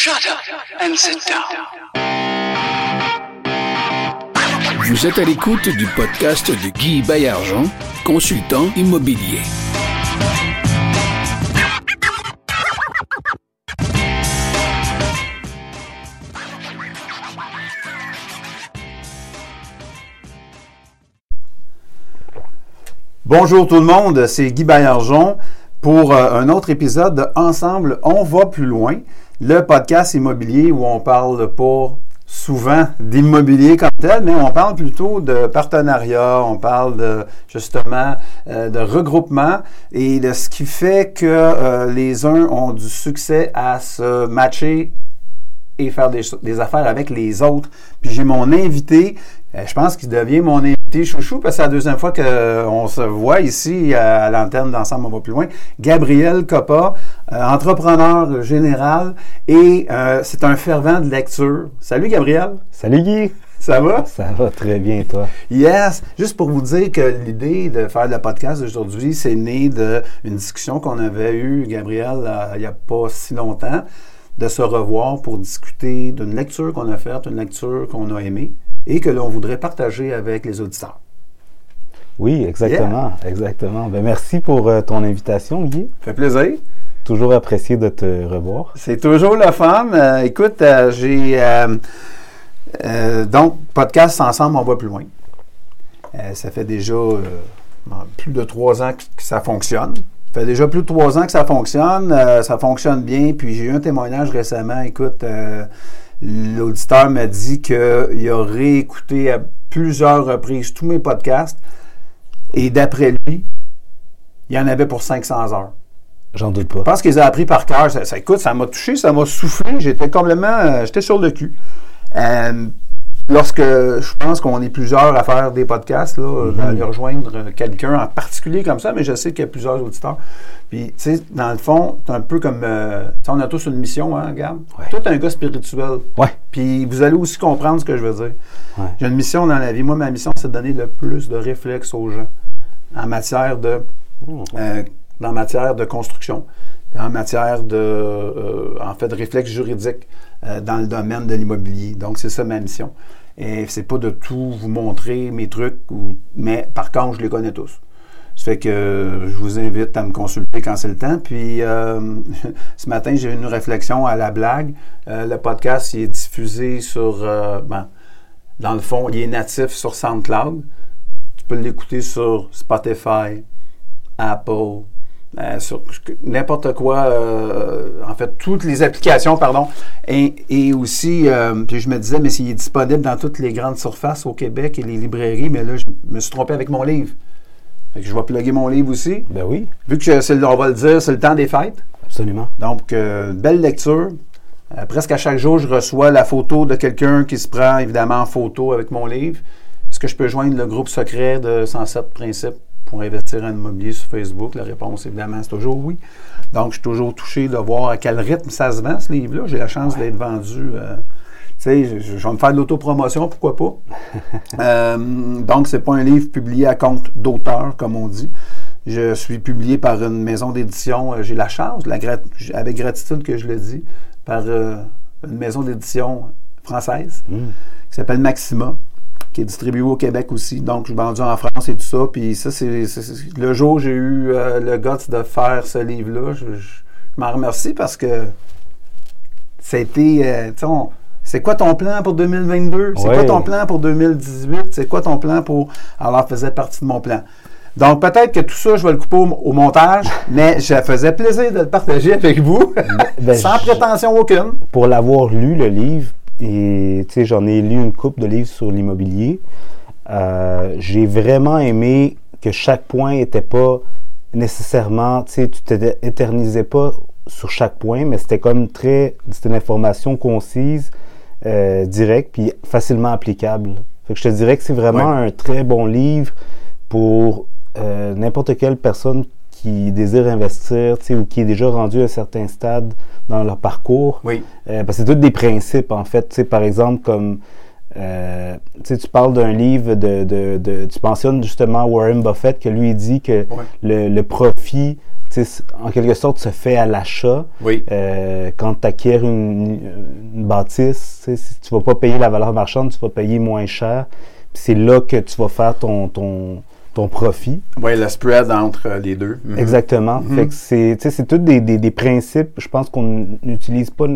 Shut up and sit down. Vous êtes à l'écoute du podcast de Guy Bayargent, consultant immobilier. Bonjour tout le monde, c'est Guy Baillargeon pour euh, un autre épisode de Ensemble, on va plus loin, le podcast immobilier où on parle pas souvent d'immobilier comme tel, mais on parle plutôt de partenariat, on parle justement euh, de regroupement et de ce qui fait que euh, les uns ont du succès à se matcher et faire des, des affaires avec les autres. Puis j'ai mon invité, euh, je pense qu'il devient mon invité chouchou parce que c'est la deuxième fois qu'on se voit ici à l'antenne d'Ensemble, on va plus loin. Gabriel Coppa, euh, entrepreneur général et euh, c'est un fervent de lecture. Salut Gabriel. Salut Guy. Ça va? Ça va très bien, toi. Yes. Juste pour vous dire que l'idée de faire le podcast d'aujourd'hui, c'est né d'une discussion qu'on avait eue, Gabriel, euh, il n'y a pas si longtemps, de se revoir pour discuter d'une lecture qu'on a faite, une lecture qu'on a aimée et que l'on voudrait partager avec les auditeurs. Oui, exactement. Exactement. Ben, merci pour euh, ton invitation, Guy. Ça fait plaisir. Toujours apprécié de te revoir. C'est toujours le fun. Euh, écoute, euh, j'ai. euh, donc, podcast Ensemble, on va plus loin. Ça fait déjà plus de trois ans que, que ça fonctionne. Ça fait déjà plus de trois ans que ça fonctionne. Ça fonctionne bien. Puis j'ai eu un témoignage récemment. Écoute, l'auditeur m'a dit qu'il a réécouté à plusieurs reprises tous mes podcasts. Et d'après lui, il y en avait pour 500 heures. J'en doute Je pas. pense qu'ils ont appris par cœur. Ça, ça- écoute, ça m'a touché, ça m'a soufflé. J'étais complètement, euh, j'étais sur le cul. Euh, lorsque je pense qu'on est plusieurs à faire des podcasts, là, d'aller rejoindre euh, quelqu'un en particulier comme ça, mais je sais qu'il y a plusieurs auditeurs. Puis, tu sais, dans le fond, c'est un peu comme, euh, on a tous une mission, hein, Gab? Ouais. Tout un gars spirituel. Ouais. Puis, vous allez aussi comprendre ce que je veux dire. Ouais. J'ai une mission dans la vie. Moi, ma mission, c'est de donner le plus de réflexes aux gens en matière de euh, en matière de construction, en matière de, euh, en fait, de réflexe juridique euh, dans le domaine de l'immobilier. Donc, c'est ça ma mission. Et c'est pas de tout vous montrer mes trucs, mais par contre, je les connais tous. Ça fait que euh, je vous invite à me consulter quand c'est le temps. Puis ce matin, j'ai eu une réflexion à la blague. Le podcast il est diffusé sur, ben, dans le fond, il est natif sur SoundCloud. Tu peux l'écouter sur Spotify, Apple, euh, sur n'importe quoi, euh, en fait, toutes les applications, pardon. Et, et aussi, euh, puis je me disais, mais s'il est disponible dans toutes les grandes surfaces au Québec et les librairies, mais là, je me suis trompé avec mon livre. Fait que je vais plugger mon livre aussi. Ben oui, Vu que c'est, on va le dire, c'est le temps des fêtes. absolument. Donc, belle lecture. Presque à chaque jour, je reçois la photo de quelqu'un qui se prend évidemment en photo avec mon livre. Est-ce que je peux joindre le groupe secret de 107 principes? Pour investir en immobilier sur Facebook? La réponse, évidemment, c'est toujours oui. Donc, je suis toujours touché de voir à quel rythme ça se vend, ce livre-là. J'ai la chance d'être vendu. euh, tu sais, je, je vais me faire de l'autopromotion, pourquoi pas? Euh, donc, c'est pas un livre publié à compte d'auteur, comme on dit. Je suis publié par une maison d'édition. euh, J'ai la chance, la grat- avec gratitude que je le dis, par euh, une maison d'édition française Mm. qui s'appelle Maxima, qui est distribuée au Québec aussi. Donc, je suis vendu en France et tout ça. Puis ça, c'est le jour où j'ai eu euh, le guts de faire ce livre-là. Je, je- je m'en remercie parce que c'était, euh, tu sais, on- c'est quoi ton plan pour 2022? C'est quoi ton plan pour 2018? C'est quoi ton plan pour... Alors, faisait partie de mon plan. Donc, peut-être que tout ça, je vais le couper au, au montage, mais ça faisait plaisir de le partager avec vous, ben, sans je- prétention aucune. Pour l'avoir lu, le livre, et tu sais, j'en ai lu une coupe de livres sur l'immobilier, euh, j'ai vraiment aimé que chaque point n'était pas nécessairement, tu sais, tu t'éternisais pas sur chaque point, mais c'était comme très, c'était une information concise, euh, directe, puis facilement applicable. Fait que je te dirais que c'est vraiment un très bon livre pour euh, n'importe quelle personne qui désire investir, ou qui est déjà rendu à un certain stade dans leur parcours. Oui. Euh, parce que c'est tous des principes, en fait. Par exemple, comme euh, tu parles d'un livre de, de, de- Tu mentionnes justement Warren Buffett, que lui, il dit que le, le profit en quelque sorte, se fait à l'achat. Oui. Euh, quand tu acquiers une, une bâtisse, tu si tu vas pas payer la valeur marchande, tu vas payer moins cher. C'est là que tu vas faire ton, ton, ton profit. Oui, le spread entre les deux. Mhm. Exactement. Mhm. Que c'est, c'est tous des, des, des principes, je pense qu'on n'utilise pas,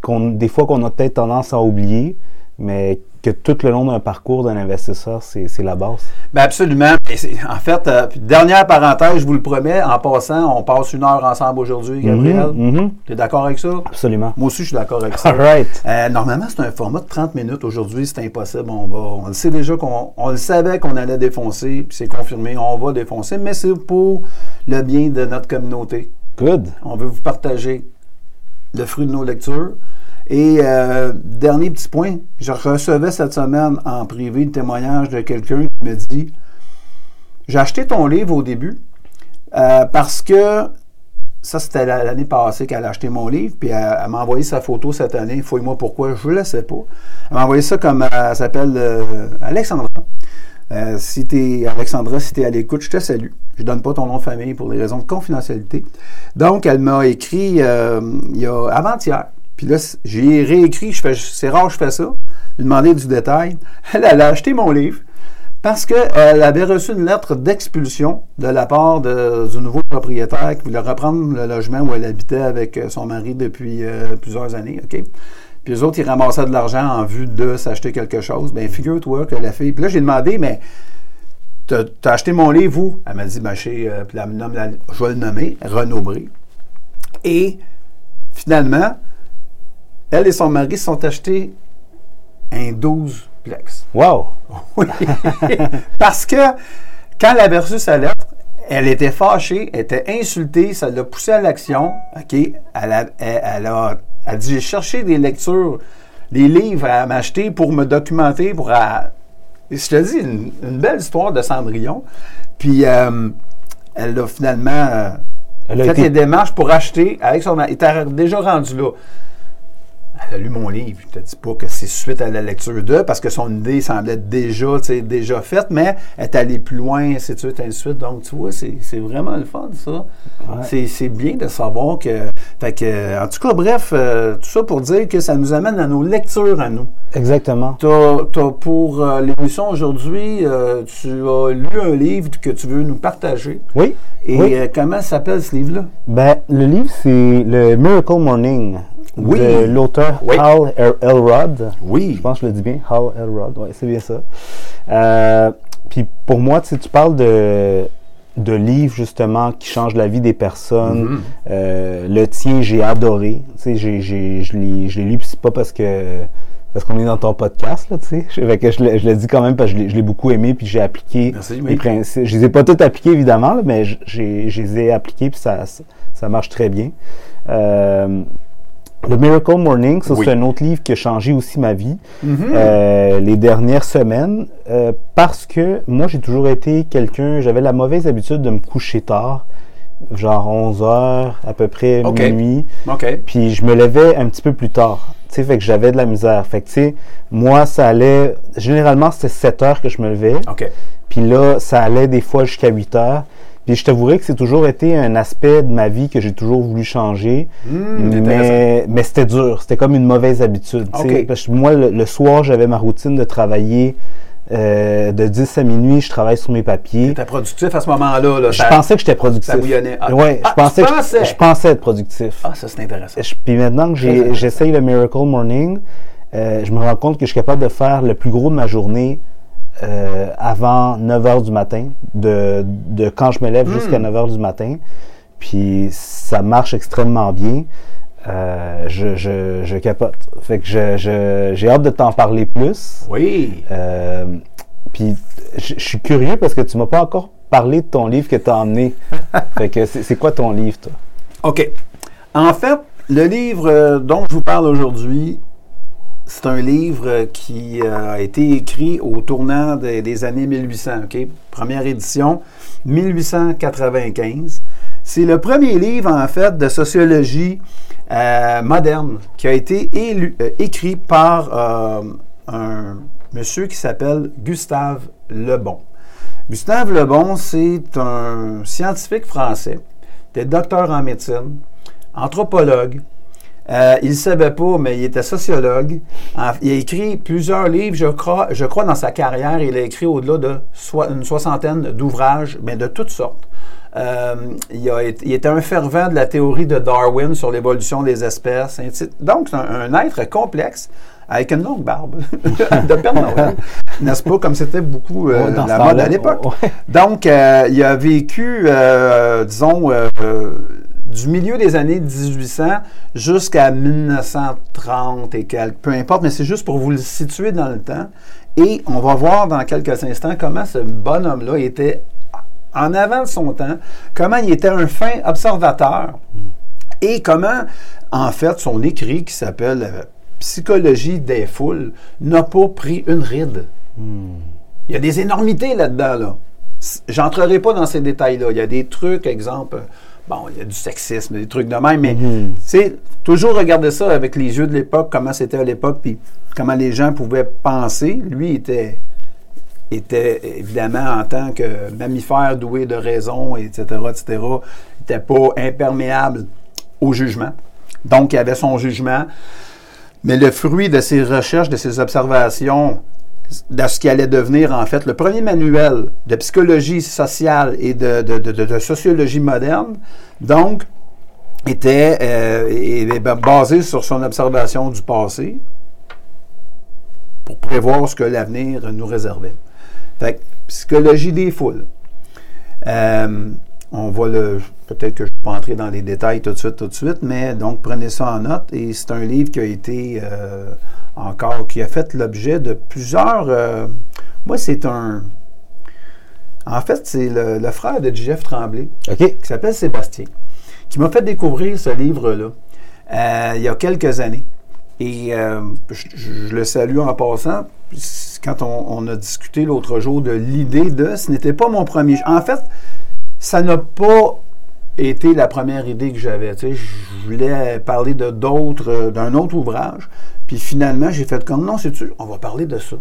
qu'on, des fois qu'on a peut-être tendance à oublier, mais que tout le long d'un parcours d'un investisseur, c'est, la base? Ben absolument. En fait, euh, dernière parenthèse, je vous le promets, en passant, on passe une heure ensemble aujourd'hui, Gabriel. Mhm, mhm. Tu es d'accord avec ça? Absolument. Moi aussi, je suis d'accord avec ça. All right. Euh, normalement, c'est un format de 30 minutes. Aujourd'hui, c'est impossible. On, va, on le sait déjà qu'on on le savait qu'on allait défoncer, puis c'est confirmé, on va défoncer, mais c'est pour le bien de notre communauté. Good. On veut vous partager le fruit de nos lectures. Et euh, dernier petit point, je recevais cette semaine en privé le témoignage de quelqu'un qui me dit J'ai acheté ton livre au début euh, parce que ça, c'était la- l'année passée qu'elle a acheté mon livre, puis elle, m'a envoyé sa photo cette année. Fouille-moi pourquoi, je ne le sais pas. Elle m'a envoyé ça comme euh, elle s'appelle Alexandra. Si Alexandra, si tu es à l'écoute, je te salue. Je donne pas ton nom de famille pour des raisons de confidentialité. Donc, elle m'a écrit il y a avant-hier. Puis là, j'ai réécrit, c'est rare que je fais ça. Lui demander du détail. Elle, a acheté mon livre parce qu'elle avait reçu une lettre d'expulsion de la part du nouveau propriétaire qui voulait reprendre le logement où elle habitait avec euh, son mari depuis euh, plusieurs années. OK? Puis les autres, ils ramassaient de l'argent en vue de s'acheter quelque chose. Bien, figure-toi que la fille. Puis là, j'ai demandé, mais t'as t'as acheté mon livre où? Elle m'a dit, ben, euh, je vais le nommer, Renaud. Et finalement, elle et son mari se sont achetés un 12 plex. Wow. Oui. Parce que quand reçu sa lettre, elle était fâchée, elle était insultée, ça l'a poussée à l'action. OK? Elle a, elle, elle a, elle dit J'ai cherché des lectures, des livres à m'acheter pour me documenter, pour. à- je te dis, une, une belle histoire de Cendrillon. Puis, euh, elle a finalement euh, Elle a fait été- les démarches pour acheter avec son mari. Elle était déjà rendu là. Elle a lu mon livre. Je te dis pas que c'est suite à la lecture de, parce que son idée semblait déjà, déjà faite, mais elle est allée plus loin, ainsi de suite, ainsi de suite. Donc, tu vois, c'est vraiment le fun, ça. C'est- C'est bien de savoir que. Fait que, en tout cas, bref, euh, tout ça pour dire que ça nous amène à nos lectures à nous. Exactement. Pour euh, l'émission aujourd'hui, euh, tu as lu un livre que tu veux nous partager. Oui. Et oui. comment s'appelle ce livre-là? Ben, le livre, c'est le Miracle Morning Oui. de l'auteur Oui. Hal El- Elrod. Oui. Je pense que je le dis bien. Hal Elrod. Oui, c'est bien ça. Euh, Puis pour moi, tu parles de, de livres, justement, qui changent la vie des personnes. Mhm. Euh, le tien, j'ai adoré. Tu sais, je l'ai lu, puis c'est pas parce que parce qu'on est dans ton podcast, là, tu sais. Que je, le- je le dis quand même parce que je l'ai- beaucoup aimé, puis j'ai appliqué Merci, les oui. principes. Je les ai pas tous appliqués, évidemment, là, mais je les ai appliqués, puis ça, ça, ça marche très bien. Euh, le Miracle Morning, ça, Oui. c'est un autre livre qui a changé aussi ma vie Mhm. euh, les dernières semaines euh, parce que moi, j'ai toujours été quelqu'un, j'avais la mauvaise habitude de me coucher tard, genre 11 heures, à peu près OK. minuit. OK. Puis je me levais un petit peu plus tard. Tu sais, fait que j'avais de la misère. Fait que, tu sais, moi, ça allait. Généralement, c'était 7 heures que je me levais. OK. Puis là, ça allait des fois jusqu'à 8 heures. Puis je t'avouerais que c'est toujours été un aspect de ma vie que j'ai toujours voulu changer. Hmm, mais mais c'était dur. C'était comme une mauvaise habitude. tu sais. OK. Parce que moi, le, le soir, j'avais ma routine de travailler euh, de 10 à minuit. Je travaille sur mes papiers. T'étais productif à ce moment-là. Là, Je Ça- pensais que j'étais productif. ça bouillonnait. Ah. ouais, Ah, je pensais que je- pensais? je pensais être productif. Ah, ça, c'est intéressant. Je- Puis maintenant que j'essaye le Miracle Morning, euh, je me rends compte que je suis capable de faire le plus gros de ma journée euh, avant 9 h du matin, de, de quand je me lève jusqu'à Hmm. 9 h du matin. Puis ça marche extrêmement bien. Euh, je, je, je capote. Fait que je- je- j'ai hâte de t'en parler plus. Oui. Euh, puis je suis curieux parce que tu m'as pas encore parlé de ton livre que tu as emmené. fait que c'est c'est quoi ton livre, toi? OK. En fait, le livre euh, dont je vous parle aujourd'hui, c'est un livre euh, qui euh, a été écrit au tournant des, années 1800. OK? Première édition, 1895. C'est le premier livre, en fait, de sociologie euh, moderne qui a été écrit par un monsieur qui s'appelle Gustave Lebon. Gustave Lebon, c'est un scientifique français docteur en médecine, anthropologue. Euh, il ne savait pas, mais il était sociologue. Il a écrit plusieurs livres, je crois, je crois, dans sa carrière. Il a écrit au-delà de une soixantaine d'ouvrages, mais de toutes sortes. Euh, il, a été- il était un fervent de la théorie de Darwin sur l'évolution des espèces. Donc, c'est un, un être complexe avec une longue barbe de Père Noël, n'est-ce pas, comme c'était beaucoup euh, dans la mode à l'époque. ouais. Donc, euh, il a vécu, disons, du milieu des années 1800 jusqu'à 1930 et quelques, peu importe, mais c'est juste pour vous le situer dans le temps. Et on va voir dans quelques instants comment ce bonhomme-là était en avant de son temps, comment il était un fin observateur et comment, en fait, son écrit qui s'appelle euh, Psychologie des foules n'a pas pris une ride. Il y a des énormités là-dedans, là. J'entrerai pas dans ces détails-là. Il y a des trucs, exemple, bon, il y a du sexisme, des trucs de même, mais tu sais, toujours regarder ça avec les yeux de l'époque, comment c'était à l'époque, puis comment les gens pouvaient penser. Lui était, était évidemment en tant que mammifère doué de raison, etc., etc., n'était pas imperméable au jugement. Donc, il avait son jugement. Mais le fruit de ses recherches, de ses observations, de ce qui allait devenir en fait le premier manuel de psychologie sociale et de, de- de- sociologie moderne, donc, était euh, et basé sur son observation du passé pour prévoir ce que l'avenir nous réservait. Fait que, psychologie des foules. Euh, on va le. Peut-être que je pas entrer dans les détails tout de suite, tout de suite, mais donc prenez ça en note. Et c'est un livre qui a été euh, encore, qui a fait l'objet de plusieurs. euh, moi, c'est un. En fait, c'est le, le frère de Jeff Tremblay qui s'appelle Sébastien, qui m'a fait découvrir ce livre-là euh, il y a quelques années. Et je, je le salue en passant. Quand on, on a discuté l'autre jour de l'idée de, ce n'était pas mon premier. En fait, ça n'a pas été la première idée que j'avais. Tu sais, je voulais parler de d'autres, euh, d'un autre ouvrage. Puis finalement, j'ai fait comme non, c'est-tu, on va parler de ça.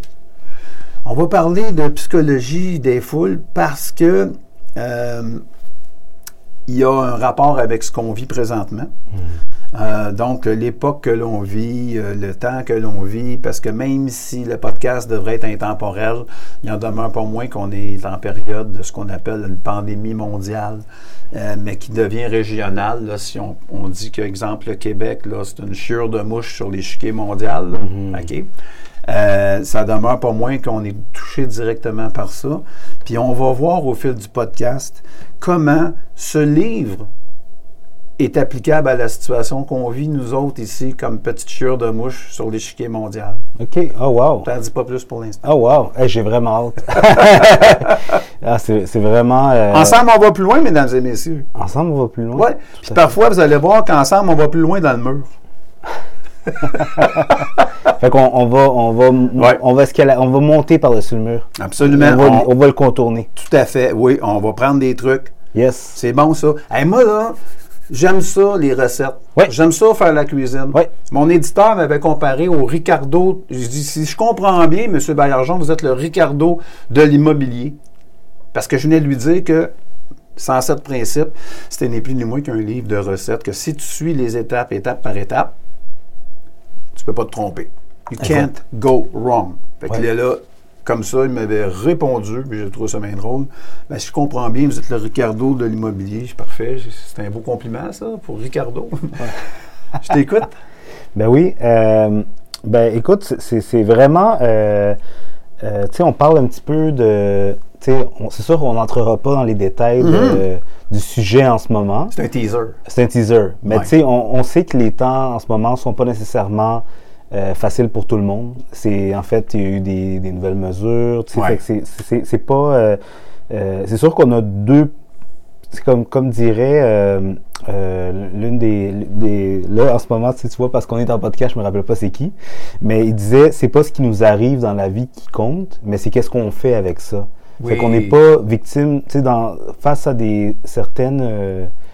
On va parler de psychologie des foules parce que euh, il y a un rapport avec ce qu'on vit présentement. Euh, donc, l'époque que l'on vit, euh, le temps que l'on vit, parce que même si le podcast devrait être intemporel, il en demeure pas moins qu'on est en période de ce qu'on appelle une pandémie mondiale, euh, mais qui devient régionale. Là, si on, on dit que, exemple, le Québec, là, c'est une chure de mouche sur l'échiquier mondial, là, OK? Euh, ça demeure pas moins qu'on est touché directement par ça. Puis on va voir au fil du podcast comment ce livre est applicable à la situation qu'on vit, nous autres, ici, comme petite chure de mouche sur l'échiquier mondial. OK. Oh, wow. Je t'en dis pas plus pour l'instant. Oh, wow. Hey, J'ai vraiment hâte. ah, c'est vraiment. euh, Ensemble, on va plus loin, mesdames et messieurs. ensemble, on va plus loin. Tout Puis parfois, vous allez voir qu'ensemble, on va plus loin dans le mur. Fait qu'on on va, on va, Ouais. on va, on va monter par-dessus le mur. Absolument. On va, On- on va le contourner. Tout à fait. Oui, on va prendre des trucs. Yes. C'est bon, ça. Hey, moi, là, j'aime ça, les recettes. J'aime ça, faire la cuisine. Mon éditeur m'avait comparé au Ricardo. Je dis, si je comprends bien, M. Baillargeon, vous êtes le Ricardo de l'immobilier. Parce que je venais de lui dire que, sans cette principe, c'était ni plus ni moins qu'un livre de recettes, que si tu suis les étapes, étape par étape, tu peux pas te tromper. You can't go wrong. Fait qu'il Ouais. est là, comme ça, il m'avait répondu, puis j'ai trouvé ça bien drôle. Ben, si je comprends bien, vous êtes le Ricardo de l'immobilier. C'est parfait. C'est un beau compliment, ça, pour Ricardo. je t'écoute. Ben oui. euh, ben écoute, c'est- vraiment. euh, euh, tu sais, on parle un petit peu de. Tu sais, on- c'est sûr qu'on n'entrera pas dans les détails de- du sujet en ce moment. C'est un teaser. C'est un teaser. Mais Ouais. tu sais, on, on sait que les temps en ce moment sont pas nécessairement euh, faciles pour tout le monde. C'est en fait, il y a eu des, des nouvelles mesures. Ouais. fait c'est- pas. euh, euh, c'est sûr qu'on a deux. C'est comme, comme dirait l'une des, des. Là, en ce moment, tu vois, parce qu'on est en podcast, je me rappelle pas c'est qui. Mais il disait c'est pas ce qui nous arrive dans la vie qui compte, mais c'est qu'est-ce qu'on fait avec ça. Fait Oui. qu'on n'est pas victime, tu sais, dans, face à des certaines.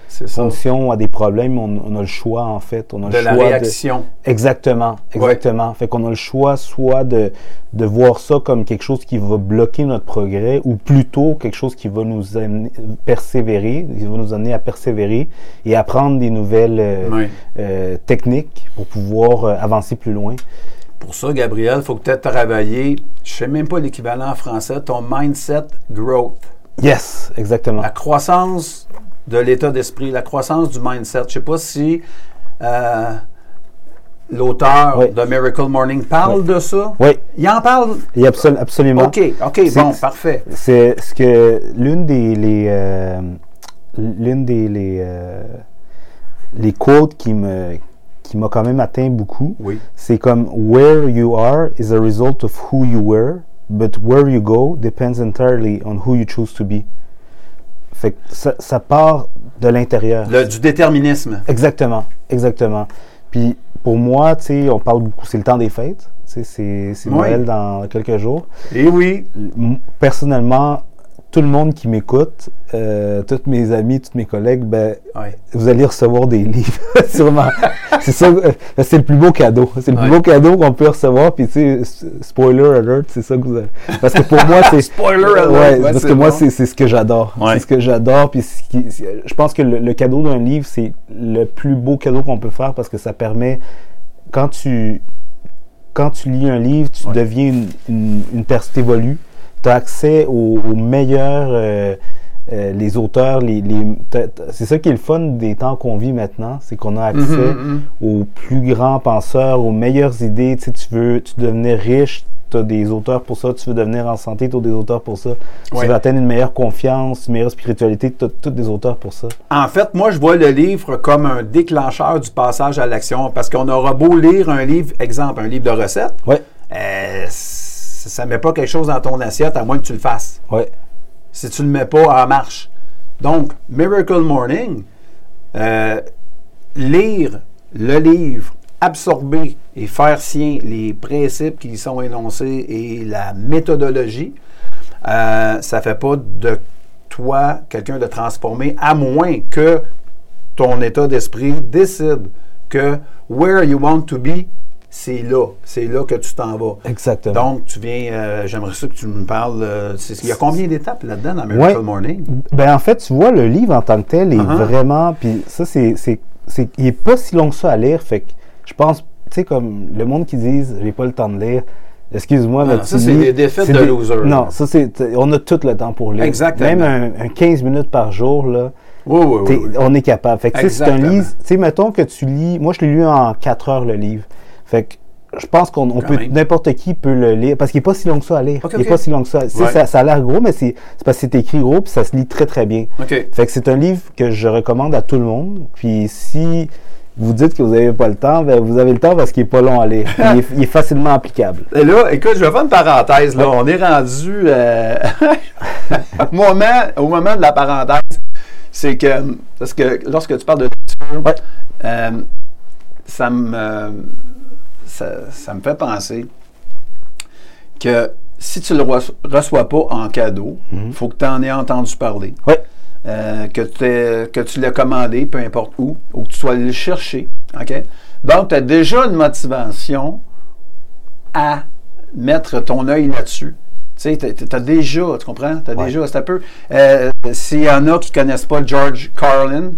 Fonction à des problèmes, on, on a le choix, en fait. On a De le la choix réaction. Exactement, exactement. Fait qu'on a le choix soit de, de voir ça comme quelque chose qui va bloquer notre progrès ou plutôt quelque chose qui va nous amener, persévérer, qui va nous amener à persévérer et apprendre des nouvelles euh, Oui. euh, techniques pour pouvoir euh, avancer plus loin. Pour ça, Gabriel, il faut peut-être travailler, je ne sais même pas l'équivalent en français, ton mindset growth. Yes, exactement. La croissance de l'état d'esprit, la croissance du mindset. Je ne sais pas si euh, l'auteur Oui. de Miracle Morning parle de ça. Oui, Il en parle? il y a absol- absolument. OK, OK, bon, parfait. C'est ce que l'une des les euh, l'une des les, euh, les quotes qui me qui m'a quand même atteint beaucoup. Oui. C'est comme where you are is a result of who you were, but where you go depends entirely on who you choose to be. Fait que ça, ça part de l'intérieur. Du déterminisme. Exactement, exactement. Puis pour moi, tu sais, on parle beaucoup, c'est le temps des fêtes. Tu sais, c'est c'est Oui. Noël dans quelques jours. Et oui, personnellement, tout le monde qui m'écoute, euh, tous mes amis, tous mes collègues, ben, Ouais. vous allez recevoir des livres, sûrement. c'est ça, euh, c'est le plus beau cadeau. C'est le plus beau cadeau qu'on peut recevoir. Puis, tu sais, spoiler alert, c'est ça que vous avez. Parce que pour moi, c'est. Spoiler alert, Ouais, parce que moi, bon. c'est c'est ce que j'adore. C'est ce que j'adore. Puis, je pense que le, le cadeau d'un livre, c'est le plus beau cadeau qu'on peut faire parce que ça permet, quand tu, quand tu lis un livre, tu Ouais. deviens une, une, une personne, t'évolues. Tu as accès aux, aux meilleurs, euh, euh, les auteurs, les, c'est ça qui est le fun des temps qu'on vit maintenant, c'est qu'on a accès Mhm, mhm. aux plus grands penseurs, aux meilleures idées. Tu sais, tu veux tu veux devenir riche, tu as des auteurs pour ça. Tu veux devenir en santé, tu as des auteurs pour ça. Ouais. Tu veux atteindre une meilleure confiance, une meilleure spiritualité, tu as tous des auteurs pour ça. En fait, moi, je vois le livre comme un déclencheur du passage à l'action parce qu'on aura beau lire un livre, exemple, un livre de recettes, Ouais, euh, ça ne met pas quelque chose dans ton assiette à moins que tu le fasses. ouais, si tu ne le mets pas en marche. Donc, Miracle Morning, euh, lire le livre, absorber et faire sien les principes qui y sont énoncés et la méthodologie, euh, ça ne fait pas de toi quelqu'un de transformé, à moins que ton état d'esprit décide que where you want to be, c'est là. C'est là que tu t'en vas. exactement. Donc, tu viens, euh, j'aimerais ça que tu me parles. euh, il y a combien d'étapes là-dedans dans Miracle Ouais. Morning? Ben en fait, tu vois, le livre en tant que tel est Uh-huh. vraiment. Puis ça, c'est, il est pas si long que ça à lire. Fait que je pense, tu sais, comme le monde qui disent, j'ai pas le temps de lire. Excuse-moi, tu ça, c'est des défaites de des- loser. Non, ça c'est, on a tout le temps pour lire. Exactement. Même un, un 15 minutes par jour là. Oui, oui, oui. oui. On est capable. Fait que, c'est un livre. Tu sais, mettons que tu lis. Moi, je l'ai lu en 4 heures, le livre. Fait que je pense qu'on on peut. N'importe qui peut le lire. Parce qu'il n'est pas si long que ça à lire. Il n'est pas si long que ça. Ouais. ça, ça a l'air gros, mais c'est parce que c'est écrit gros puis ça se lit très, très bien. Fait que c'est un livre que je recommande à tout le monde. Puis si vous dites que vous n'avez pas le temps, ben vous avez le temps parce qu'il n'est pas long à lire. Il, est, il est facilement applicable. Et là, écoute, je vais faire une parenthèse. Là. On est rendu euh, au, moment, au moment de la parenthèse. C'est que, parce que lorsque tu parles de Ouais. euh, ça, me, ça, ça me fait penser que si tu ne le reço- reçois pas en cadeau, il faut que tu en aies entendu parler. Ouais. Euh, que, tu l'as commandé, peu importe où, ou que tu sois allé le chercher. OK? Donc, tu as déjà une motivation à mettre ton œil là-dessus. Tu sais, tu as déjà, tu comprends? Tu as Ouais. déjà, c'est un peu. euh, S'il y en a qui ne connaissent pas George Carlin,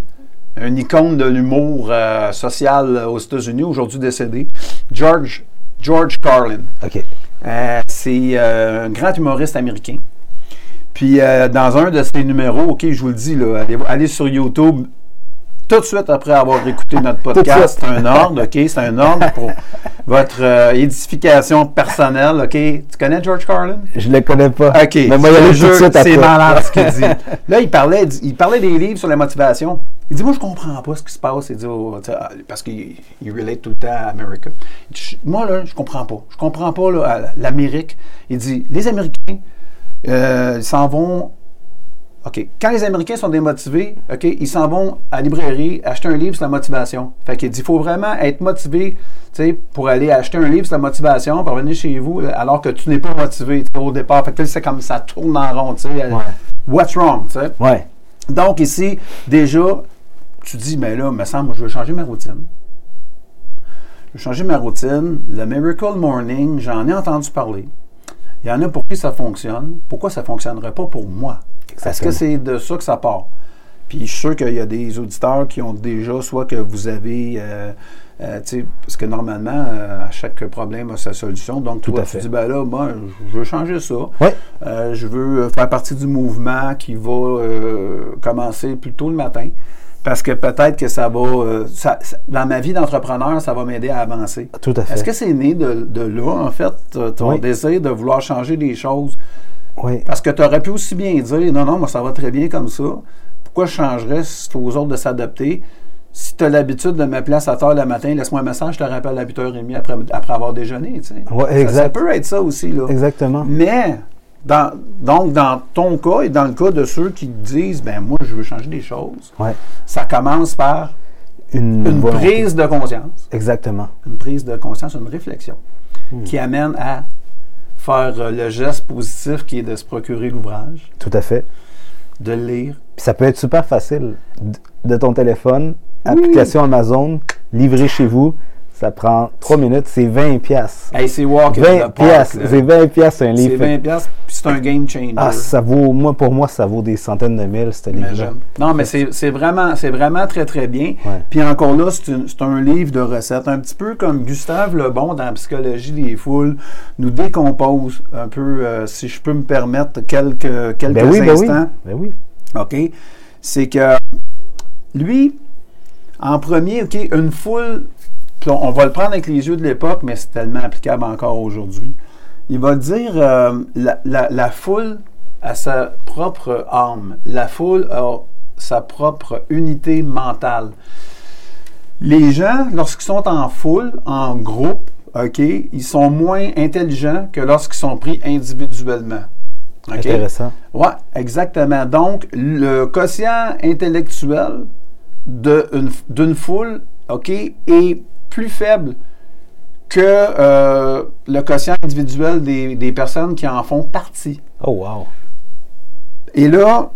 une icône de l'humour euh, social aux États-Unis, aujourd'hui décédé, George, George Carlin. OK. Euh, c'est euh, un grand humoriste américain. Puis dans un de ses numéros, OK, je vous le dis, là, allez, allez sur YouTube tout de suite après avoir écouté notre podcast. C'est un ordre, OK? C'est un ordre pour votre euh, édification personnelle, OK? Tu connais George Carlin? Je ne le connais pas. OK. Mais moi, il y après. C'est malade ce qu'il dit. Là, il parlait, il parlait des livres sur la motivation. Il dit, moi, je comprends pas ce qui se passe. Il dit, oh, ah, parce qu'il il relate tout le temps à America. Dit, moi, là, je comprends pas. Je comprends pas l'Amérique. Il dit, les Américains, euh, ils s'en vont. OK. Quand les Américains sont démotivés, OK, ils s'en vont à la librairie acheter un livre sur la motivation. Fait qu'il dit, il faut vraiment être motivé, tu sais, pour aller acheter un livre sur la motivation, pour revenir chez vous, alors que tu n'es pas motivé, au départ. Fait que c'est comme ça tourne en rond, tu sais. Ouais. What's wrong, tu sais? Ouais. Donc, ici, déjà, tu dis, mais là, me semble, moi, je veux changer ma routine. Je veux changer ma routine. Le Miracle Morning, j'en ai entendu parler. Il y en a pour qui ça fonctionne. Pourquoi ça ne fonctionnerait pas pour moi? Est-ce que c'est de ça que ça part? Puis je suis sûr qu'il y a des auditeurs qui ont déjà, soit que vous avez, euh, euh, parce que normalement, euh, à chaque problème a sa solution. Donc, Tout toi, à tu fait. dis, ben là, moi, je veux changer ça. Ouais. Euh, je veux faire partie du mouvement qui va commencer plus tôt le matin. Parce que peut-être que ça va, ça- ça- dans ma vie d'entrepreneur, ça va m'aider à avancer. Tout à fait. Est-ce que c'est né de, de là, en fait, ton Oui. désir de vouloir changer des choses? Oui. Parce que tu aurais pu aussi bien dire, non, non, moi, ça va très bien comme ça. Pourquoi je changerais si c'est aux autres de s'adapter? Si tu as l'habitude de m'appeler à 7 heures le matin, laisse-moi un message, je te rappelle à 8h30 après, après avoir déjeuné. Tu sais. Ouais, Ça- Ça, exact. peut être ça aussi. Là. Exactement. Mais, dans, donc, dans ton cas et dans le cas de ceux qui disent, ben moi, je veux changer des choses, Ouais. ça commence par Une, prise de conscience Exactement. une prise de conscience, une réflexion Hmm. qui amène à faire euh, le geste positif qui est de se procurer l'ouvrage, Tout à fait. de le lire. Puis ça peut être super facile. De ton téléphone, application Amazon, livré chez vous, ça prend 3 minutes, c'est 20 pièces. Hey, c'est Walk in 20 the Park, pièces, c'est 20 pièces un C'est livre. 20 piastres, puis c'est un game changer. Ah, ça vaut, moi, pour moi, ça vaut des centaines de mille, ce. Imagine. Non, mais c'est c'est vraiment, c'est vraiment très, très bien. Ouais. Puis encore là, c'est c'est un livre de recettes, un petit peu comme Gustave Lebon dans la Psychologie des foules nous décompose un peu, euh, si je peux me permettre, quelques, quelques Ben oui, ben oui. instants. Ben oui. OK? C'est que lui, en premier, OK, une foule, on, va le prendre avec les yeux de l'époque, mais c'est tellement applicable encore aujourd'hui. Il va dire euh, la, la- la foule a sa propre âme. La foule a sa propre unité mentale. Les gens, lorsqu'ils sont en foule, en groupe, OK, ils sont moins intelligents que lorsqu'ils sont pris individuellement. Intéressant. Oui, exactement. Donc, le quotient intellectuel d'une foule, OK, est plus faible que euh, le quotient individuel des, des personnes qui en font partie. Oh, wow. Et là,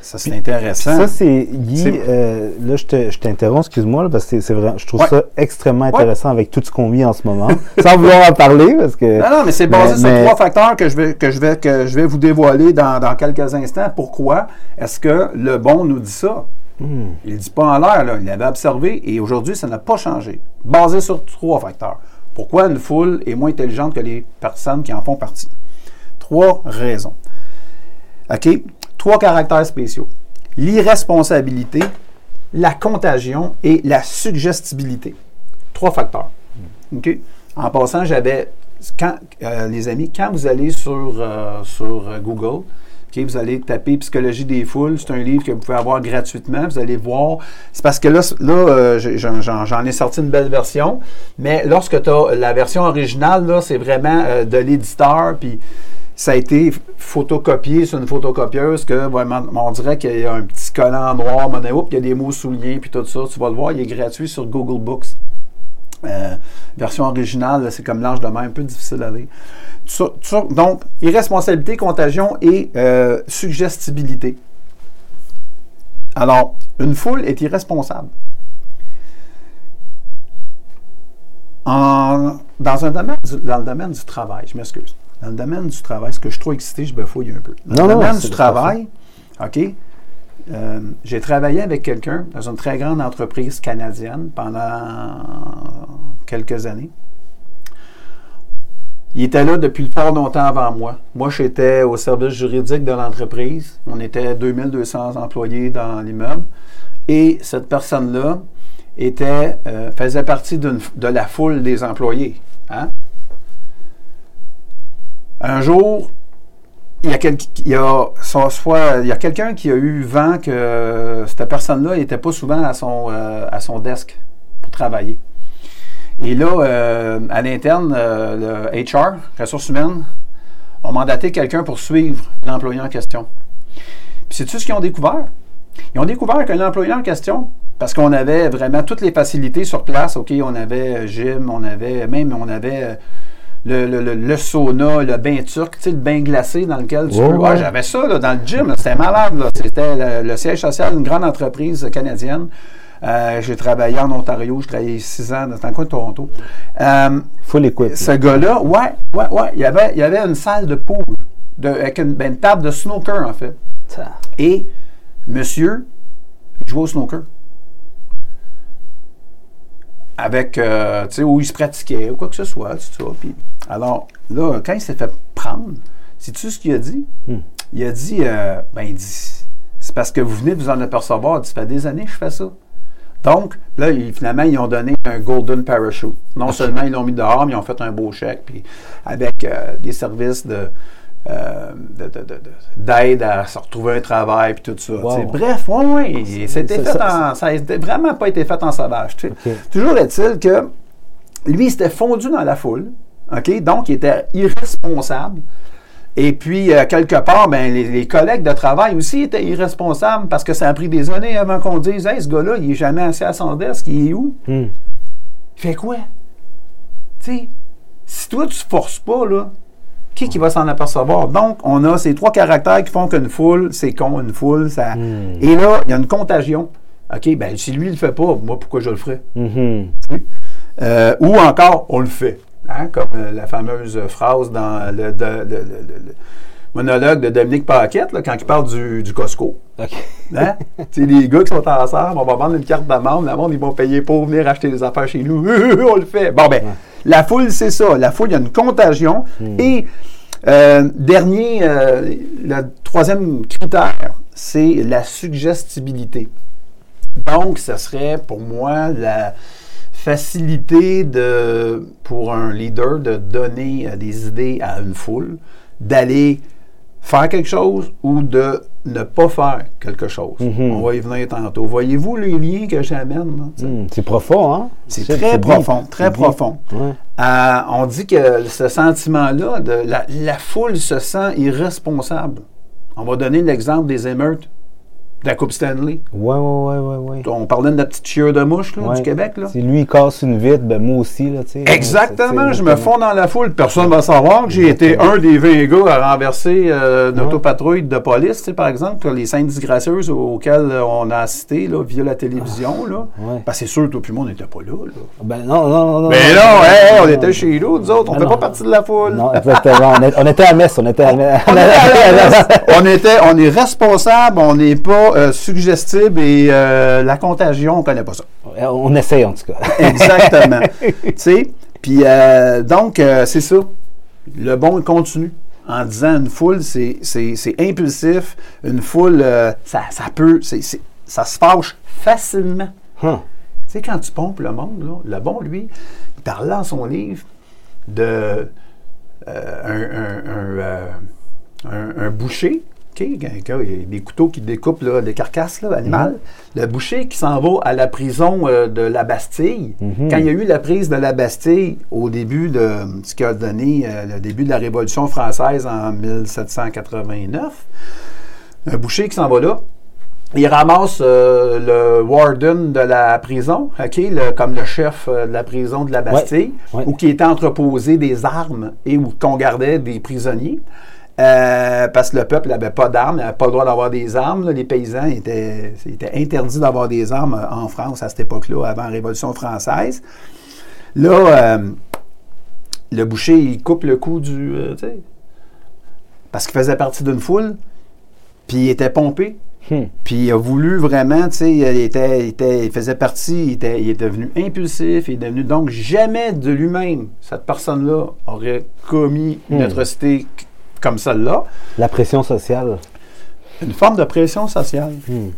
ça c'est intéressant. Ça, c'est. Guy, euh, là, je te- je t'interromps, excuse-moi, là, parce que c'est- c'est vrai. Je trouve Ouais. ça extrêmement intéressant avec tout ce qu'on vit en ce moment. sans vouloir en parler, parce que. Non, non, mais c'est basé Mais- sur mais- trois facteurs que je vais, que je vais, que je vais vous dévoiler dans, dans quelques instants. Pourquoi est-ce que le bon nous dit ça? Hmm. Il ne dit pas en l'air, il l'avait observé et aujourd'hui, ça n'a pas changé. Basé sur trois facteurs. Pourquoi une foule est moins intelligente que les personnes qui en font partie? Trois raisons. OK? Trois caractères spéciaux. L'irresponsabilité, la contagion et la suggestibilité. Trois facteurs. OK? En passant, j'avais, quand, euh, les amis, quand vous allez sur, euh, euh, Google, Vous allez taper Psychologie des foules, c'est un livre que vous pouvez avoir gratuitement, vous allez voir. C'est parce que là, là euh, j'en, ai sorti une belle version, mais lorsque tu as la version originale, c'est vraiment euh, de l'éditeur, puis ça a été photocopié sur une photocopieuse que on dirait qu'il y a un petit collant noir, il y a des mots soulignés, puis tout ça. Tu vas le voir, il est gratuit sur Google Books. Euh, version originale, c'est comme l'ange de main, un peu difficile à lire. Tout tout donc, irresponsabilité, contagion et euh, suggestibilité. Alors, une foule est irresponsable. En- dans, un domaine du, dans le domaine du travail, je m'excuse. Dans le domaine du travail, ce que je suis trop excité, je me fouille un peu. Dans Non, le domaine du travail, OK, euh, j'ai travaillé avec quelqu'un dans une très grande entreprise canadienne pendant quelques années. Il était là depuis fort longtemps avant moi. Moi, j'étais au service juridique de l'entreprise. On était 2200 employés dans l'immeuble. Et cette personne-là euh, faisait partie de la foule des employés. hein. Un jour, il y a, quel- il y a, il y a quelqu'un qui a eu vent que cette personne-là n'était pas souvent à son, euh, à son desk pour travailler. Et là, euh, à l'interne, euh, le HR, ressources humaines, ont mandaté quelqu'un pour suivre l'employé en question. Puis sais-tu ce qu'ils ont découvert? Ils ont découvert que l'employé en question, parce qu'on avait vraiment toutes les facilités sur place, OK, on avait euh, gym, on avait même, on avait euh, le, le- le- le sauna, le bain turc, tu sais, le bain glacé dans lequel tu peux. Ouais, ouais. j'avais ça là, dans le gym, c'était malade. là. C'était le, siège social d'une grande entreprise canadienne. Euh, j'ai travaillé en Ontario, j'ai travaillé six ans dans le coin de Toronto. Euh, Full equip. ce gars-là, ouais, ouais, ouais, il y avait, il y avait une salle de pool, de, avec une, ben, une table de snooker, en fait. Et monsieur, il jouait au snooker. Avec, euh, tu sais, où il se pratiquait ou quoi que ce soit, tout ça. Puis, alors, là, quand il s'est fait prendre, sais-tu ce qu'il a dit? Hmm. Il a dit, euh, ben, il dit, c'est parce que vous venez de vous en apercevoir. Il dit, ça fait des années que je fais ça. Donc, là, ils- finalement, ils ont donné un golden parachute. Non seulement ils l'ont mis dehors, mais ils ont fait un beau chèque, puis avec euh, des services de, euh, de- de- de- de- d'aide à se retrouver un travail, puis tout ça. Wow. Bref, oui, oui, c'était fait ça- en, ça n'a vraiment pas été fait en sauvage. Toujours est-il que lui, il s'était fondu dans la foule, OK? Donc, il était irresponsable. Et puis, euh, quelque part, ben, les, les collègues de travail aussi étaient irresponsables parce que ça a pris des années avant qu'on dise Hey, ce gars-là, il est jamais assis à son desk, il est où? Hmm. Il fait quoi? Tu sais, si toi, tu ne forces pas, là, qui qui va s'en apercevoir? Donc, on a ces trois caractères qui font qu'une foule, c'est con, une foule, ça. Hmm. Et là, il y a une contagion. OK, ben si lui, il le fait pas, moi, pourquoi je le ferais? Mhm. Euh, ou encore, on le fait. Hein, comme euh, la fameuse phrase dans le, de- le- le- le- le monologue de Dominique Paquette, là, quand il parle du, du Costco. OK. Hein? tu sais, les gars qui sont ensemble, on va vendre une carte d'amende, le monde, ils vont payer pour venir acheter des affaires chez nous. on le fait. Bon, ben, la foule, c'est ça. La foule, il y a une contagion. Et, euh, dernier, euh, le troisième critère, c'est la suggestibilité. Donc, ce serait pour moi la facilité de, pour un leader de donner euh, des idées à une foule, d'aller faire quelque chose ou de ne pas faire quelque chose. Mhm. On va y venir tantôt. Voyez-vous les liens que j'amène? Hmm. C'est profond, hein? C'est très profond, très profond. Ouais. Euh, on dit que ce sentiment-là, la foule se sent irresponsable. On va donner l'exemple des émeutes de la Coupe Stanley. Ouais, ouais, ouais, ouais. On parlait de la petite chieur de mouche là, Ouais. du Québec. Là. Si lui, il casse une vitre, ben moi aussi, là, tu sais. Exactement, je me fonds dans la foule. Personne ne va savoir que j'ai été un des 20 gars à renverser euh, une Ouais. autopatrouille de police, tu sais, par exemple, les scènes disgracieuses auxquelles euh, on a assisté là, via la télévision. Là. Ouais. Parce que c'est sûr, puis moi, on n'était pas là. là. Ben non, non, non, non. Mais non, hey, on était chez nous, nous autres, on Ah fait non. pas partie de la foule. Non, exactement. On, était à Metz, on était à Metz. On était, on est responsable, on n'est pas euh, suggestible et euh, la contagion, on connaît pas ça. on essaye, en tout cas. Exactement. tu sais, puis euh, donc euh, c'est ça. Le bon continue en disant une foule, c'est, impulsif. Une foule, euh, ça, ça peut, ça se fâche facilement. Hum. Tu sais, quand tu pompes le monde, là, le bon, lui, il parle dans son livre de euh, un, un- un, euh, un- un boucher, OK, quelqu'un- il y a des couteaux qui découpent là, des carcasses là, animales. Le boucher qui s'en va à la prison euh, de la Bastille. Mhm. Quand il y a eu la prise de la Bastille au début de ce qui a donné euh, le début de la Révolution française en 1789, un boucher qui s'en va là, il ramasse euh, le warden de la prison, OK, le- comme le chef euh, de la prison de la Bastille, Ouais, ouais. où qui était entreposé des armes et où qu'on gardait des prisonniers. Euh, parce que le peuple n'avait pas d'armes, n'avait pas le droit d'avoir des armes. là. Les paysans étaient, c'était interdit d'avoir des armes euh, en France à cette époque-là, avant la Révolution française. Là, euh, le boucher, il coupe le cou du. euh, parce qu'il faisait partie d'une foule, puis il était pompé. Hum. Puis il a voulu vraiment, tu sais, il, était, il, était- il faisait partie, il, était, il est devenu impulsif, il est devenu donc jamais de lui-même, cette personne-là aurait commis une Hmm. atrocité comme celle-là. La pression sociale. Une forme de pression sociale. Hmm.